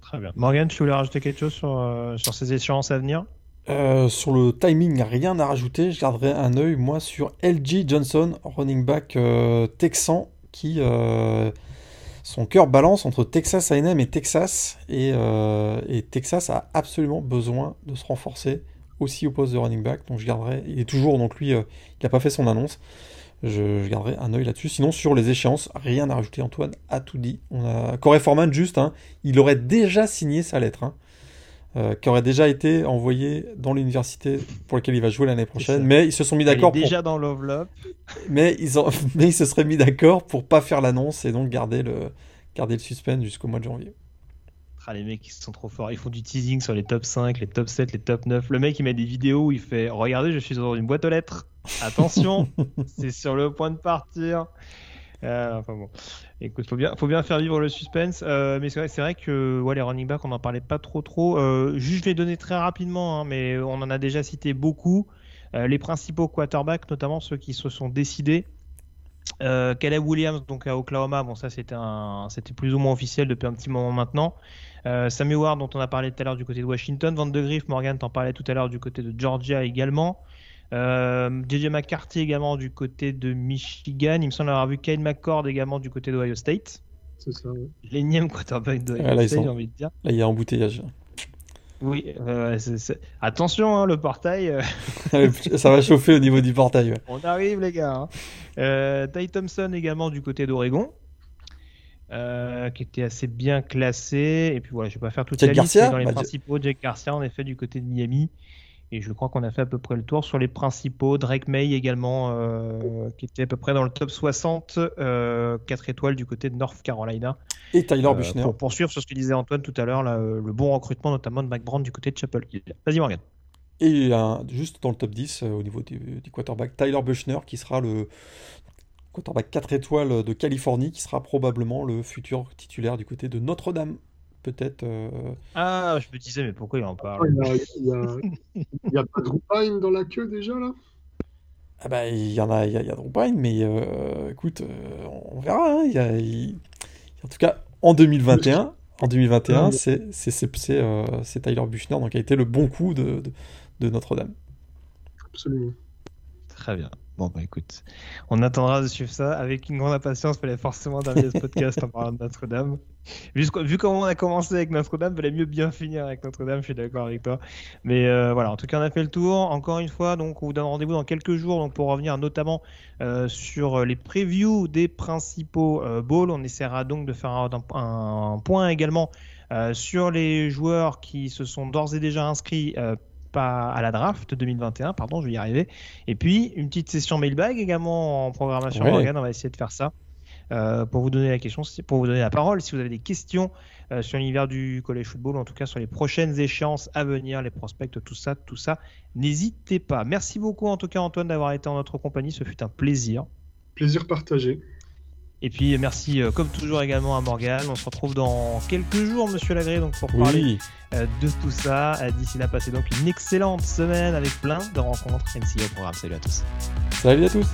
Très bien. Morgan, tu voulais rajouter quelque chose sur, euh, sur ces échéances à venir? Euh, sur le timing, rien à rajouter. Je garderai un œil, moi, sur LG Johnson, running back euh, texan, qui euh, son cœur balance entre Texas A&M et Texas, et, Texas a absolument besoin de se renforcer aussi au poste de running back. Donc je garderai. Il est toujours donc lui, il n'a pas fait son annonce. Je, garderai un œil là-dessus. Sinon, sur les échéances, rien à rajouter. Antoine a tout dit. On a Corey Forman juste, hein, il aurait déjà signé sa lettre. Hein. Euh, qui aurait déjà été envoyé dans l'université pour laquelle il va jouer l'année prochaine. Mais ils se sont mis d'accord pour. Déjà dans l'enveloppe. Mais ils ont, mais ils se seraient mis d'accord pour pas faire l'annonce et donc garder le, garder le suspense jusqu'au mois de janvier. Ah, les mecs, ils sont trop forts. Ils font du teasing sur les top 5, les top 7, les top 9. Le mec, il met des vidéos où il fait Regardez, je suis dans une boîte aux lettres. Attention, c'est sur le point de partir. Euh, faut bien, faire vivre le suspense. Euh, mais c'est vrai, que ouais, les running backs, on n'en parlait pas trop trop. Euh, juste, je vais donner très rapidement, hein, mais on en a déjà cité beaucoup. les principaux quarterbacks, notamment ceux qui se sont décidés. Caleb Williams, donc à Oklahoma, bon ça c'était plus ou moins officiel depuis un petit moment maintenant. Sammy Ward, dont on a parlé tout à l'heure du côté de Washington, Van de Griff, Morgan t'en parlait tout à l'heure du côté de Georgia également. Euh, JJ McCarthy également du côté de Michigan. Il me semble avoir vu Kyle McCord également du côté d'Ohio State. C'est ça, oui. L'énième quarterback d'Ohio ah, State, j'ai envie de dire. Là, il y a embouteillage. Oui, euh, attention, hein, le portail. Euh. ça va chauffer au niveau du portail. On arrive, les gars. Hein. Euh, Ty Thompson également du côté d'Oregon. qui était assez bien classé. Et puis voilà, je vais pas faire toute la liste, dans les bah, principaux. Jack Garcia, en effet, du côté de Miami. Et je crois qu'on a fait à peu près le tour sur les principaux. Drake May également, euh, qui était à peu près dans le top 60, euh, 4 étoiles du côté de North Carolina. Et Tyler euh, Buchner. pour poursuivre sur ce que disait Antoine tout à l'heure, euh, le bon recrutement notamment de McBrand du côté de Chapel Hill. Vas-y Morgan. Et juste dans le top 10 au niveau du, du, quarterback, Tyler Buchner qui sera le quarterback 4 étoiles de Californie, qui sera probablement le futur titulaire du côté de Notre-Dame peut-être. Euh, ah, je me disais, mais pourquoi il en parle Il n'y a, pas de dans la queue déjà là? Ah bah, il y en a, il y a, y mais euh, écoute, euh, on verra. Hein, en tout cas, en 2021, en 2021, c'est c'est Tyler Buchner donc a été le bon coup de, de, Notre-Dame. Absolument. Très bien. Bon, bah écoute, on attendra de suivre ça avec une grande impatience. Il fallait forcément terminer ce podcast en parlant de Notre-Dame. Vu, comment on a commencé avec Notre-Dame, il fallait mieux bien finir avec Notre-Dame, je suis d'accord avec toi. Mais euh, voilà, en tout cas, on a fait le tour. Encore une fois, donc, on vous donne rendez-vous dans quelques jours pour revenir notamment euh, sur les previews des principaux euh, bowls. On essaiera donc de faire un point également sur les joueurs qui se sont d'ores et déjà inscrits pas à la draft 2021, pardon, je vais y arriver. Et puis une petite session mailbag également en programmation. on va essayer de faire ça. Euh, pour vous donner la question, pour vous donner la parole, si vous avez des questions euh, sur l'univers du college football, en tout cas sur les prochaines échéances à venir, les prospects, tout ça, tout ça, n'hésitez pas. Merci beaucoup en tout cas Antoine d'avoir été en notre compagnie, ce fut un plaisir. Plaisir partagé. Et puis merci euh, comme toujours également à Morgan. On se retrouve dans quelques jours, Monsieur Lagré, donc pour parler euh, de tout ça. Euh, d'ici là, passez donc une excellente semaine avec plein de rencontres. NCA au programme. Salut à tous. Salut à tous.